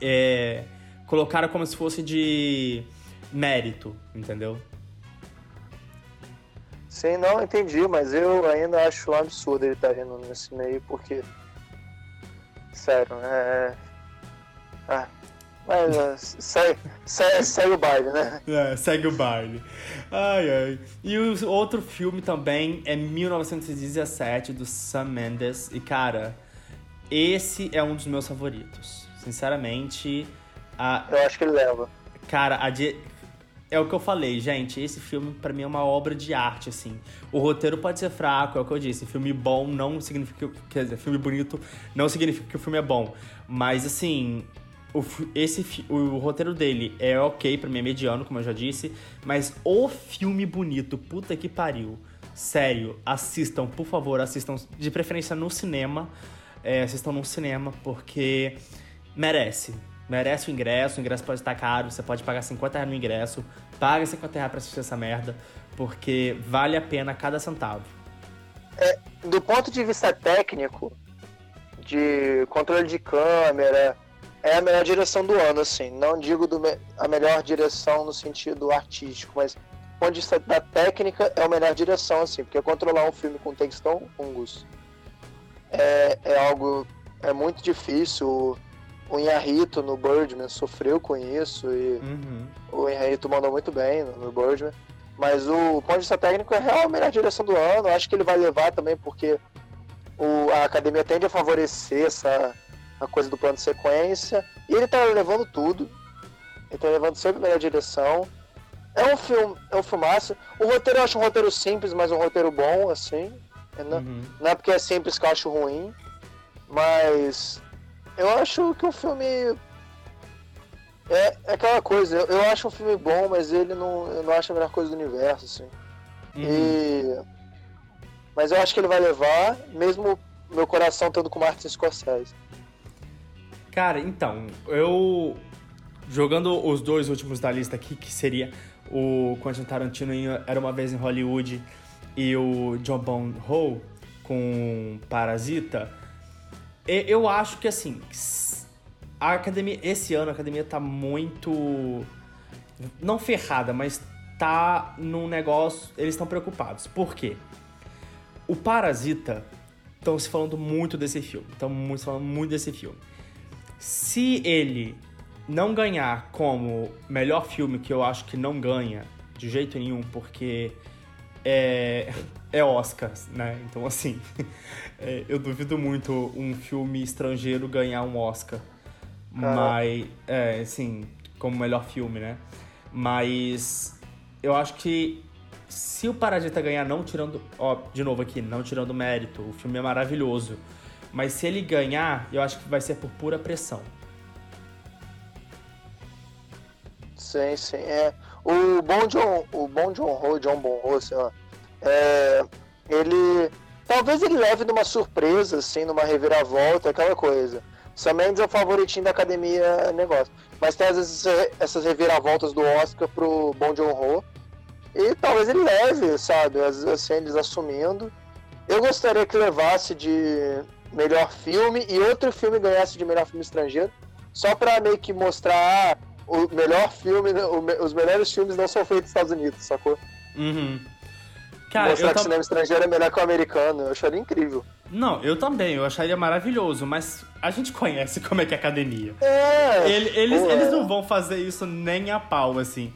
é, colocaram como se fosse de mérito, entendeu? Sim, não, entendi, mas eu ainda acho um absurdo ele estar tá vindo nesse meio, porque. Sério, é. Ah, mas uh, segue, segue, segue, o baile, né? É, segue o baile. Ai, ai. E o outro filme também é 1917, do Sam Mendes. E, cara, esse é um dos meus favoritos. Sinceramente. A... Eu acho que ele leva. Cara, a di... é o que eu falei, gente. Esse filme, para mim, é uma obra de arte, assim. O roteiro pode ser fraco, é o que eu disse. Filme bom não significa. Quer dizer, filme bonito não significa que o filme é bom. Mas, assim, o, esse, o, o roteiro dele é ok, pra mim é mediano, como eu já disse, mas o filme bonito, puta que pariu. Sério, assistam, por favor, assistam, de preferência no cinema. É, assistam no cinema, porque merece. Merece o ingresso, o ingresso pode estar caro, você pode pagar 50 reais no ingresso, paga 50 reais pra assistir essa merda, porque vale a pena cada centavo. É, do ponto de vista técnico, de controle de câmera, é a melhor direção do ano, assim. Não digo do me a melhor direção no sentido artístico, mas do ponto de vista da técnica, é a melhor direção, assim. Porque controlar um filme com textão, Fungus, é, é algo... É muito difícil. O Inharito no Birdman sofreu com isso e uhum. o Inharito mandou muito bem no, Birdman. Mas o ponto de vista técnico é real a melhor direção do ano. Acho que ele vai levar também porque o, a academia tende a favorecer essa a coisa do plano de sequência. E ele tá levando tudo. Ele tá levando sempre a melhor direção. É um filme, é um filmaço. O roteiro eu acho um roteiro simples, mas um roteiro bom, assim. Não, uhum. não é porque é simples que eu acho ruim. Mas eu acho que o filme. É, é aquela coisa, eu, eu, acho um filme bom, mas ele não, eu não acho a melhor coisa do universo, assim. Uhum. E... Mas eu acho que ele vai levar, mesmo meu coração estando com Martin Scorsese. Cara, então, eu. Jogando os dois últimos da lista aqui, que seria o Quentin Tarantino em Era Uma Vez em Hollywood e o John Bon Ho com Parasita, eu acho que assim, a academia, esse ano a academia tá muito. Não ferrada, mas tá num negócio. Eles estão preocupados. Por quê? O Parasita estão se falando muito desse filme. Estão se falando muito desse filme. Se ele não ganhar como melhor filme, que eu acho que não ganha de jeito nenhum, porque é, é Oscar, né? Então, assim, é, eu duvido muito um filme estrangeiro ganhar um Oscar. Mas, é, assim, como melhor filme, né? Mas eu acho que se o Parasita ganhar, não tirando. Ó, de novo aqui, não tirando mérito, o filme é maravilhoso. Mas se ele ganhar, eu acho que vai ser por pura pressão. Sim, sim. É. O bom John, o bom John Ho, John Bon Ho, assim, ó, é, ele talvez ele leve numa surpresa, assim, numa reviravolta, aquela coisa. Sam Mendes é o favoritinho da academia negócio. Mas tem às vezes essas reviravoltas do Oscar pro Bom John Ho. E talvez ele leve, sabe? Às vezes assim, eles assumindo. Eu gostaria que levasse de melhor filme e outro filme ganhasse de melhor filme estrangeiro, só para meio que mostrar ah, o melhor filme, o, os melhores filmes não são feitos nos Estados Unidos, sacou? Uhum. Cara, mostrar que o cinema estrangeiro é melhor que o americano, eu acharia incrível. Não, eu também, eu acharia maravilhoso, mas a gente conhece como é que é a academia. É! Ele, eles, é. eles não vão fazer isso nem a pau, assim.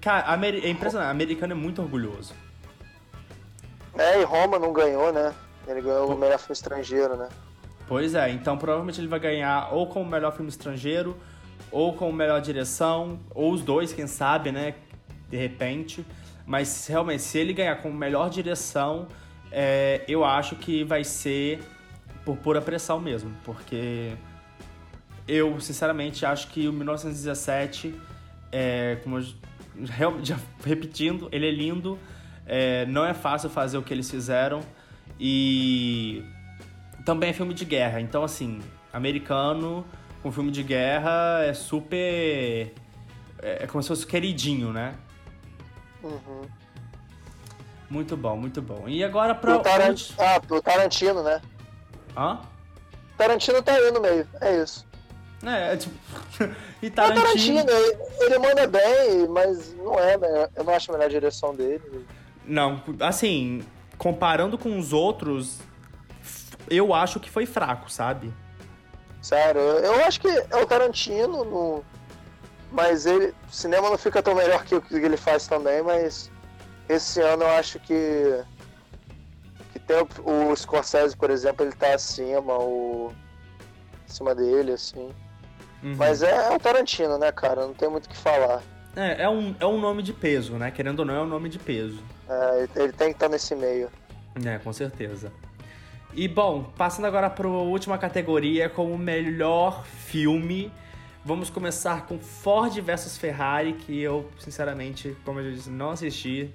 Cara, é impressionante, o americano é muito orgulhoso. É, e Roma não ganhou, né? Ele ganhou o melhor filme estrangeiro, né? Pois é, então provavelmente ele vai ganhar ou como melhor filme estrangeiro, ou como melhor direção, ou os dois, quem sabe, né? De repente. Mas realmente, se ele ganhar como melhor direção, é, eu acho que vai ser por pura pressão mesmo, porque eu, sinceramente, acho que o 1917, é, como eu, já repetindo, ele é lindo, é, não é fácil fazer o que eles fizeram, e também é filme de guerra. Então, assim, americano com filme de guerra é super. É, é como se fosse queridinho, né? Uhum. Muito bom, muito bom. E agora pra. O Tarant... Ah, pro Tarantino, né? Hã? Tarantino tá aí no meio, é isso. É, é tipo. e Tarantino. É Tarantino, ele manda bem, mas não é, né? Eu não acho a melhor direção dele. Não, assim, comparando com os outros, eu acho que foi fraco, sabe? Sério, eu acho que é o Tarantino, no... mas ele. O cinema não fica tão melhor que o que ele faz também, mas esse ano eu acho que. Que tem o, o Scorsese, por exemplo, ele tá acima, o. acima dele, assim. Uhum. Mas é, é o Tarantino, né, cara? Não tem muito o que falar. É, é um, é um nome de peso, né? Querendo ou não, é um nome de peso. É, ele tem que estar nesse meio. É, com certeza. E bom, passando agora para a última categoria como melhor filme, vamos começar com Ford vs Ferrari, que eu, sinceramente, como eu disse, não assisti.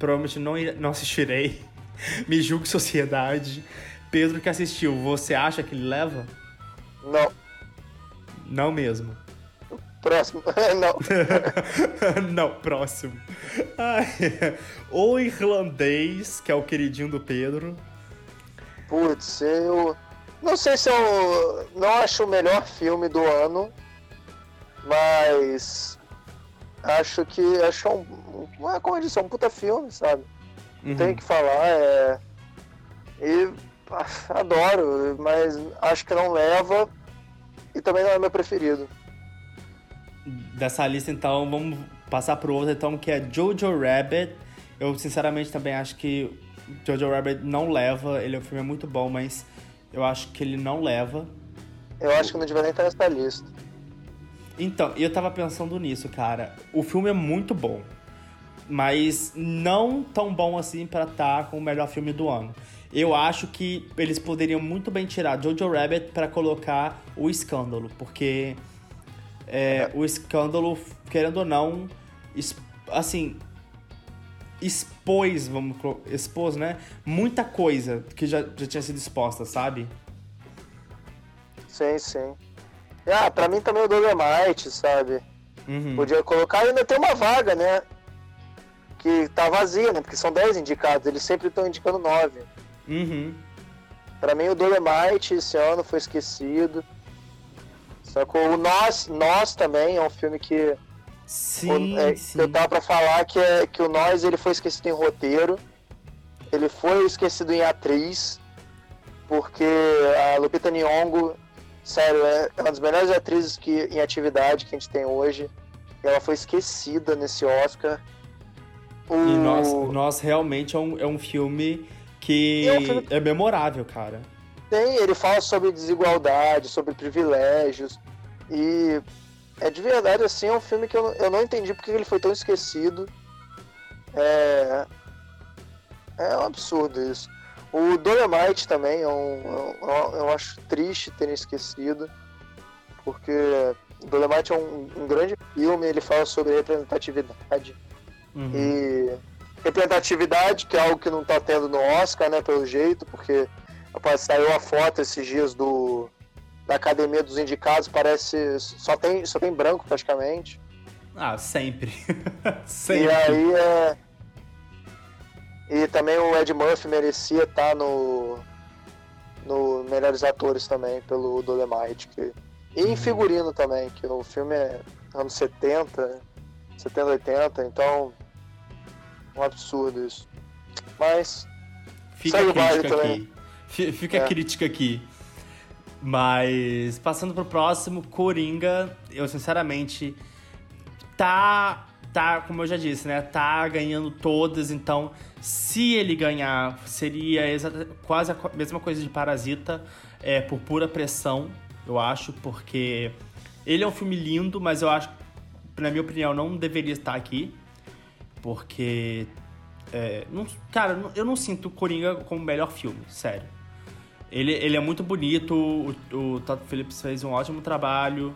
Provavelmente não, não assistirei. Me julgue sociedade. Pedro que assistiu, você acha que ele leva? Não. Não mesmo. Próximo. não. não, próximo. Ai, o irlandês, que é o queridinho do Pedro. Putz, eu. Não sei se eu não acho o melhor filme do ano, mas acho que acho um, um como eu disse, é um puta filme, sabe? Uhum. Tem que falar, é. E adoro, mas acho que não leva e também não é meu preferido. Dessa lista, então, vamos passar pro outro, então, que é Jojo Rabbit. Eu, sinceramente, também acho que Jojo Rabbit não leva, ele é um filme muito bom, mas eu acho que ele não leva. Eu acho que não devia nem estar nessa lista. Então, eu tava pensando nisso, cara. O filme é muito bom, mas não tão bom assim para estar tá com o melhor filme do ano. Eu acho que eles poderiam muito bem tirar Jojo Rabbit para colocar o escândalo, porque é, o escândalo, querendo ou não, assim, expôs, vamos expôs, né? Muita coisa que já, já tinha sido exposta, sabe? Sim, sim. Ah, pra mim também o Dolemite, sabe? Uhum. Podia colocar, ainda tem uma vaga, né? Que tá vazia, né? Porque são 10 indicados, eles sempre estão indicando 9. Uhum. Pra mim o Dolemite esse ano foi esquecido. Sacou? O Nós, Nós também é um filme que Sim, é, sim. Eu tava pra falar que, é, que o Nós ele foi esquecido em roteiro, ele foi esquecido em atriz, porque a Lupita Nyong'o, sério, é, é uma das melhores atrizes que, em atividade que a gente tem hoje. E ela foi esquecida nesse Oscar. O... E nós, nós realmente é um, é um filme que é, um filme... é memorável, cara. Tem, ele fala sobre desigualdade, sobre privilégios. E é de verdade, assim, é um filme que eu, eu não entendi porque ele foi tão esquecido. É. É um absurdo isso. O Dolomite também é um, eu, é eu acho triste terem esquecido, porque Dolomite é um, um, grande filme, ele fala sobre representatividade. Uhum. E representatividade, que é algo que não está tendo no Oscar, né, pelo jeito, porque rapaz, saiu a foto esses dias do da academia dos indicados parece só tem só tem branco praticamente. Ah, sempre. sempre. E aí é e também o Ed Murphy merecia estar tá no no melhores atores também pelo Dolemite que... e em uhum. figurino também, que o filme é anos 70, 70, 80, então um absurdo isso. Mas fica a crítica aqui. Fica é. a crítica aqui. Mas passando pro próximo, Coringa, eu sinceramente tá tá, como eu já disse, né, tá ganhando todas, então se ele ganhar, seria quase a mesma coisa de Parasita, é, por pura pressão, eu acho, porque ele é um filme lindo, mas eu acho, na minha opinião, não deveria estar aqui, porque, é, não, cara, eu não sinto Coringa como o melhor filme, sério. Ele, ele é muito bonito, o, o Todd Phillips fez um ótimo trabalho,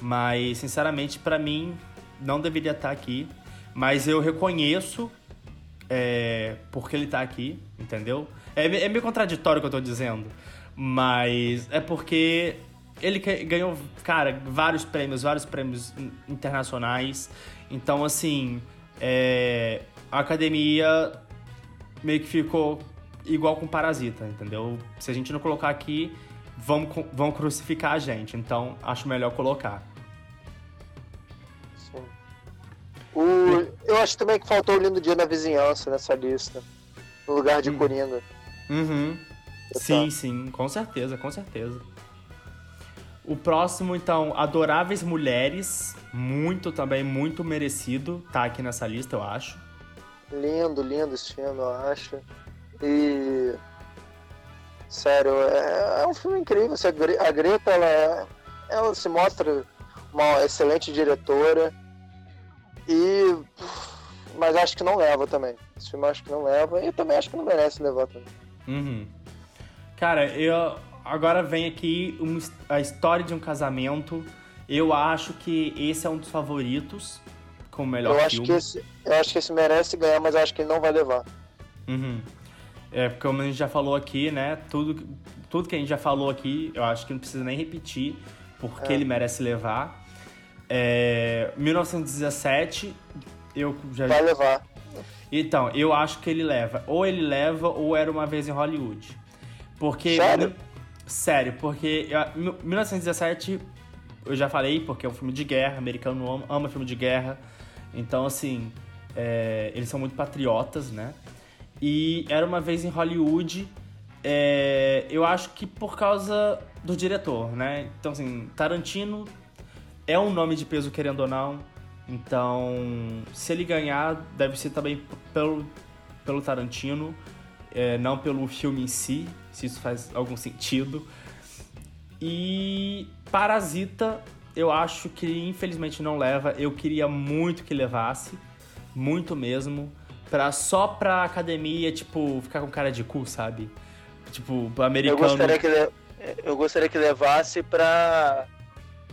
mas sinceramente para mim não deveria estar aqui. Mas eu reconheço é, porque ele tá aqui, entendeu? É, é meio contraditório o que eu tô dizendo, mas é porque ele ganhou, cara, vários prêmios, vários prêmios internacionais. Então, assim, é, a academia meio que ficou igual com Parasita, entendeu? Se a gente não colocar aqui, vão, vão crucificar a gente. Então, acho melhor colocar. Sim. O, eu acho também que faltou o Lindo Dia na Vizinhança nessa lista. No lugar de hum. Coringa. Uhum. Sim, sim, com certeza, com certeza. O próximo, então, Adoráveis Mulheres. Muito também, muito merecido. Tá aqui nessa lista, eu acho. Lindo, lindo esse filme, eu acho. E. Sério, é, é um filme incrível. A Greta, ela, ela se mostra uma excelente diretora. E. Mas acho que não leva também. Esse filme acho que não leva. E eu também acho que não merece levar também. Uhum. Cara, eu. Agora vem aqui um, a história de um casamento. Eu acho que esse é um dos favoritos como melhor eu filme. Acho que esse, eu acho que esse merece ganhar, mas acho que ele não vai levar. Uhum. É, como a gente já falou aqui, né? Tudo, tudo que a gente já falou aqui, eu acho que não precisa nem repetir, porque é. ele merece levar. É, 1917, eu já. Vai levar. Então, eu acho que ele leva. Ou ele leva, ou era uma vez em Hollywood. Porque. Sério? Sério, porque 1917, eu já falei, porque é um filme de guerra, americano ama, ama filme de guerra. Então, assim, é, eles são muito patriotas, né? E era uma vez em Hollywood, é, eu acho que por causa do diretor, né? Então, assim, Tarantino é um nome de peso, querendo ou não. Então, se ele ganhar, deve ser também pelo, pelo Tarantino, é, não pelo filme em si, se isso faz algum sentido. E Parasita, eu acho que infelizmente não leva. Eu queria muito que levasse, muito mesmo, pra, só pra academia, tipo, ficar com cara de cu, sabe? Tipo, americano. Eu gostaria que, eu gostaria que levasse pra,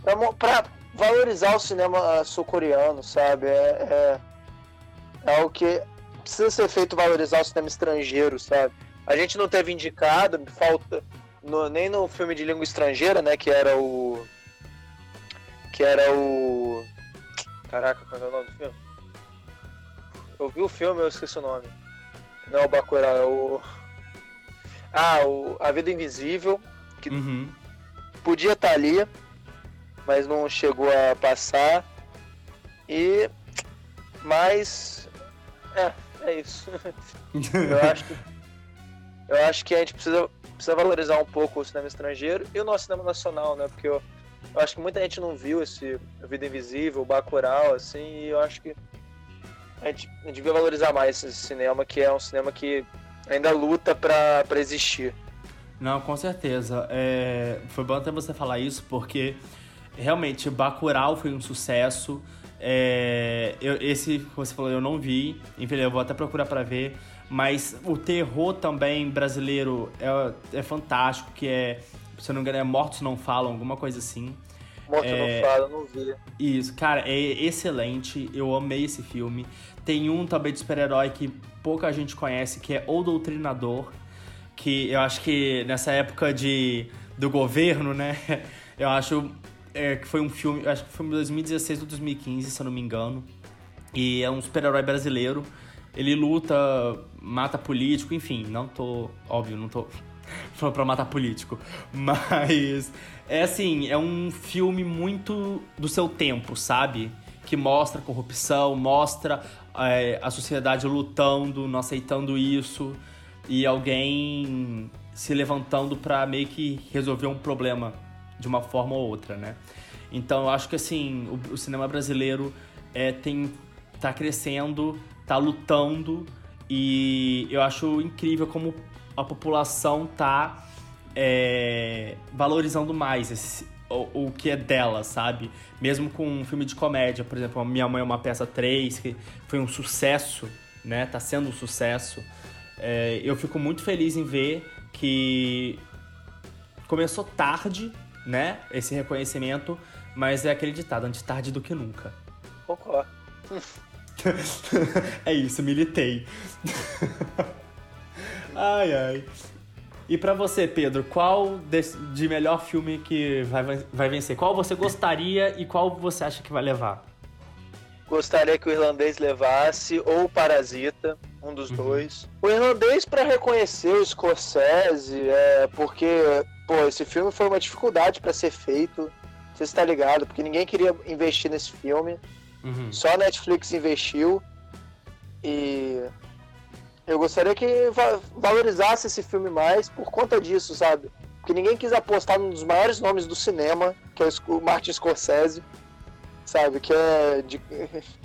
pra, pra valorizar o cinema sul-coreano, sabe? É, é, é algo que precisa ser feito valorizar o cinema estrangeiro, sabe? A gente não teve indicado, falta no, nem no filme de língua estrangeira, né? Que era o. Que era o. Caraca, qual é o nome do filme? Eu vi o filme, eu esqueci o nome. Não é o Bacurau, é o. Ah, o A Vida Invisível, que uhum. podia estar tá ali, mas não chegou a passar. E. Mas. É, é isso. eu acho que. Eu acho que a gente precisa precisa valorizar um pouco o cinema estrangeiro e o nosso cinema nacional, né? Porque eu, eu acho que muita gente não viu esse Vida Invisível, Bacurau, assim, e eu acho que a gente, a gente devia valorizar mais esse cinema, que é um cinema que ainda luta para existir. Não, com certeza. É... Foi bom até você falar isso, porque realmente Bacurau foi um sucesso. É... Eu, esse que você falou eu não vi, enfim, eu vou até procurar para ver. Mas o terror também brasileiro é, é fantástico, que é, se eu não me engano, é Mortos Não Falam, alguma coisa assim. Mortos é... Não Falam, não vi. Isso, cara, é excelente, eu amei esse filme. Tem um também de super-herói que pouca gente conhece, que é O Doutrinador, que eu acho que nessa época de, do governo, né, eu acho é, que foi um filme, acho que foi em 2016 ou 2015, se eu não me engano. E é um super-herói brasileiro ele luta, mata político, enfim, não tô. Óbvio, não tô falando pra matar político. Mas é assim, é um filme muito do seu tempo, sabe? Que mostra corrupção, mostra a sociedade lutando, não aceitando isso, e alguém se levantando para meio que resolver um problema de uma forma ou outra, né? Então eu acho que assim, o, o cinema brasileiro é, tem, tá crescendo tá lutando e eu acho incrível como a população tá é, valorizando mais esse, o, o, que é dela, sabe? Mesmo com um filme de comédia, por exemplo, Minha Mãe é uma Peça 3, que foi um sucesso, né? Tá sendo um sucesso. É, eu fico muito feliz em ver que começou tarde, né? Esse reconhecimento, mas é acreditado, antes tarde do que nunca. Concordo. é isso, militei. ai, ai. E para você, Pedro, qual de, de, melhor filme que vai, vai vencer? Qual você gostaria e qual você acha que vai levar? Gostaria que o irlandês levasse ou o Parasita, um dos uhum. dois. O irlandês para reconhecer o Scorsese, é, porque pô, esse filme foi uma dificuldade para ser feito. Você está ligado? Porque ninguém queria investir nesse filme. Uhum. Só a Netflix investiu. E eu gostaria que valorizasse esse filme mais por conta disso, sabe? Porque ninguém quis apostar num dos maiores nomes do cinema, que é o Martin Scorsese, sabe? Que é de...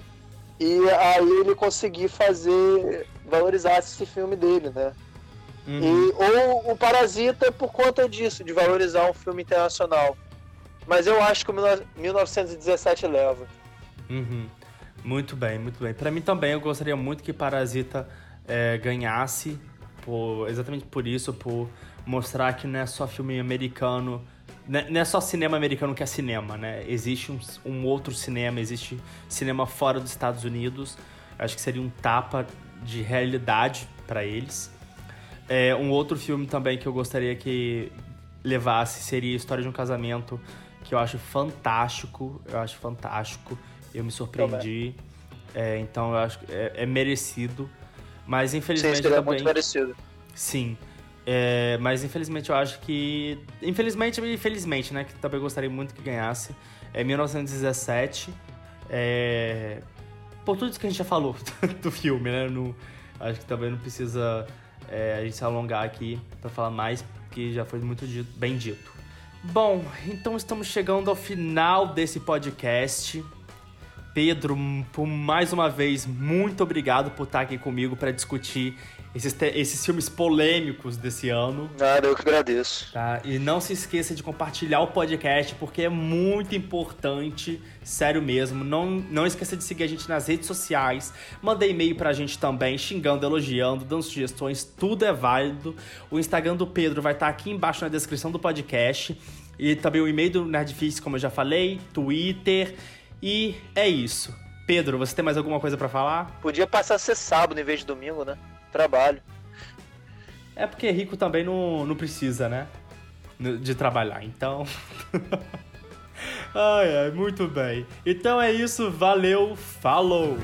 E aí ele conseguir fazer, valorizar esse filme dele, né? Uhum. E, ou o Parasita por conta disso, de valorizar um filme internacional. Mas eu acho que o 1917 leva. Uhum. Muito bem, muito bem. Para mim também, eu gostaria muito que Parasita é, ganhasse, por, exatamente por isso, por mostrar que não é só filme americano, né, não é só cinema americano que é cinema, né? Existe um, um outro cinema, existe cinema fora dos Estados Unidos. Acho que seria um tapa de realidade para eles. É, um outro filme também que eu gostaria que levasse seria História de um Casamento, que eu acho fantástico. Eu acho fantástico. Eu me surpreendi. É, então eu acho que é, é merecido. Mas infelizmente. Sim, também... é muito merecido. Sim. É, mas infelizmente eu acho que. Infelizmente infelizmente, né? Que também gostaria muito que ganhasse. É 1917. É, por tudo isso que a gente já falou do filme, né? No, acho que também não precisa é, a gente se alongar aqui para falar mais, porque já foi muito dito, bem dito. Bom, então estamos chegando ao final desse podcast. Pedro, por mais uma vez, muito obrigado por estar aqui comigo para discutir esses, esses filmes polêmicos desse ano. Nada, eu que agradeço. Tá? E não se esqueça de compartilhar o podcast, porque é muito importante, sério mesmo. Não, não esqueça de seguir a gente nas redes sociais. Manda e-mail pra gente também, xingando, elogiando, dando sugestões, tudo é válido. O Instagram do Pedro vai estar aqui embaixo na descrição do podcast. E também o e-mail do Nerdfix, como eu já falei, Twitter e é isso. Pedro, você tem mais alguma coisa para falar? Podia passar a ser sábado em vez de domingo, né? Trabalho. É porque rico também não, não precisa, né? De trabalhar, então. ai, ai, muito bem. Então é isso, valeu, falou!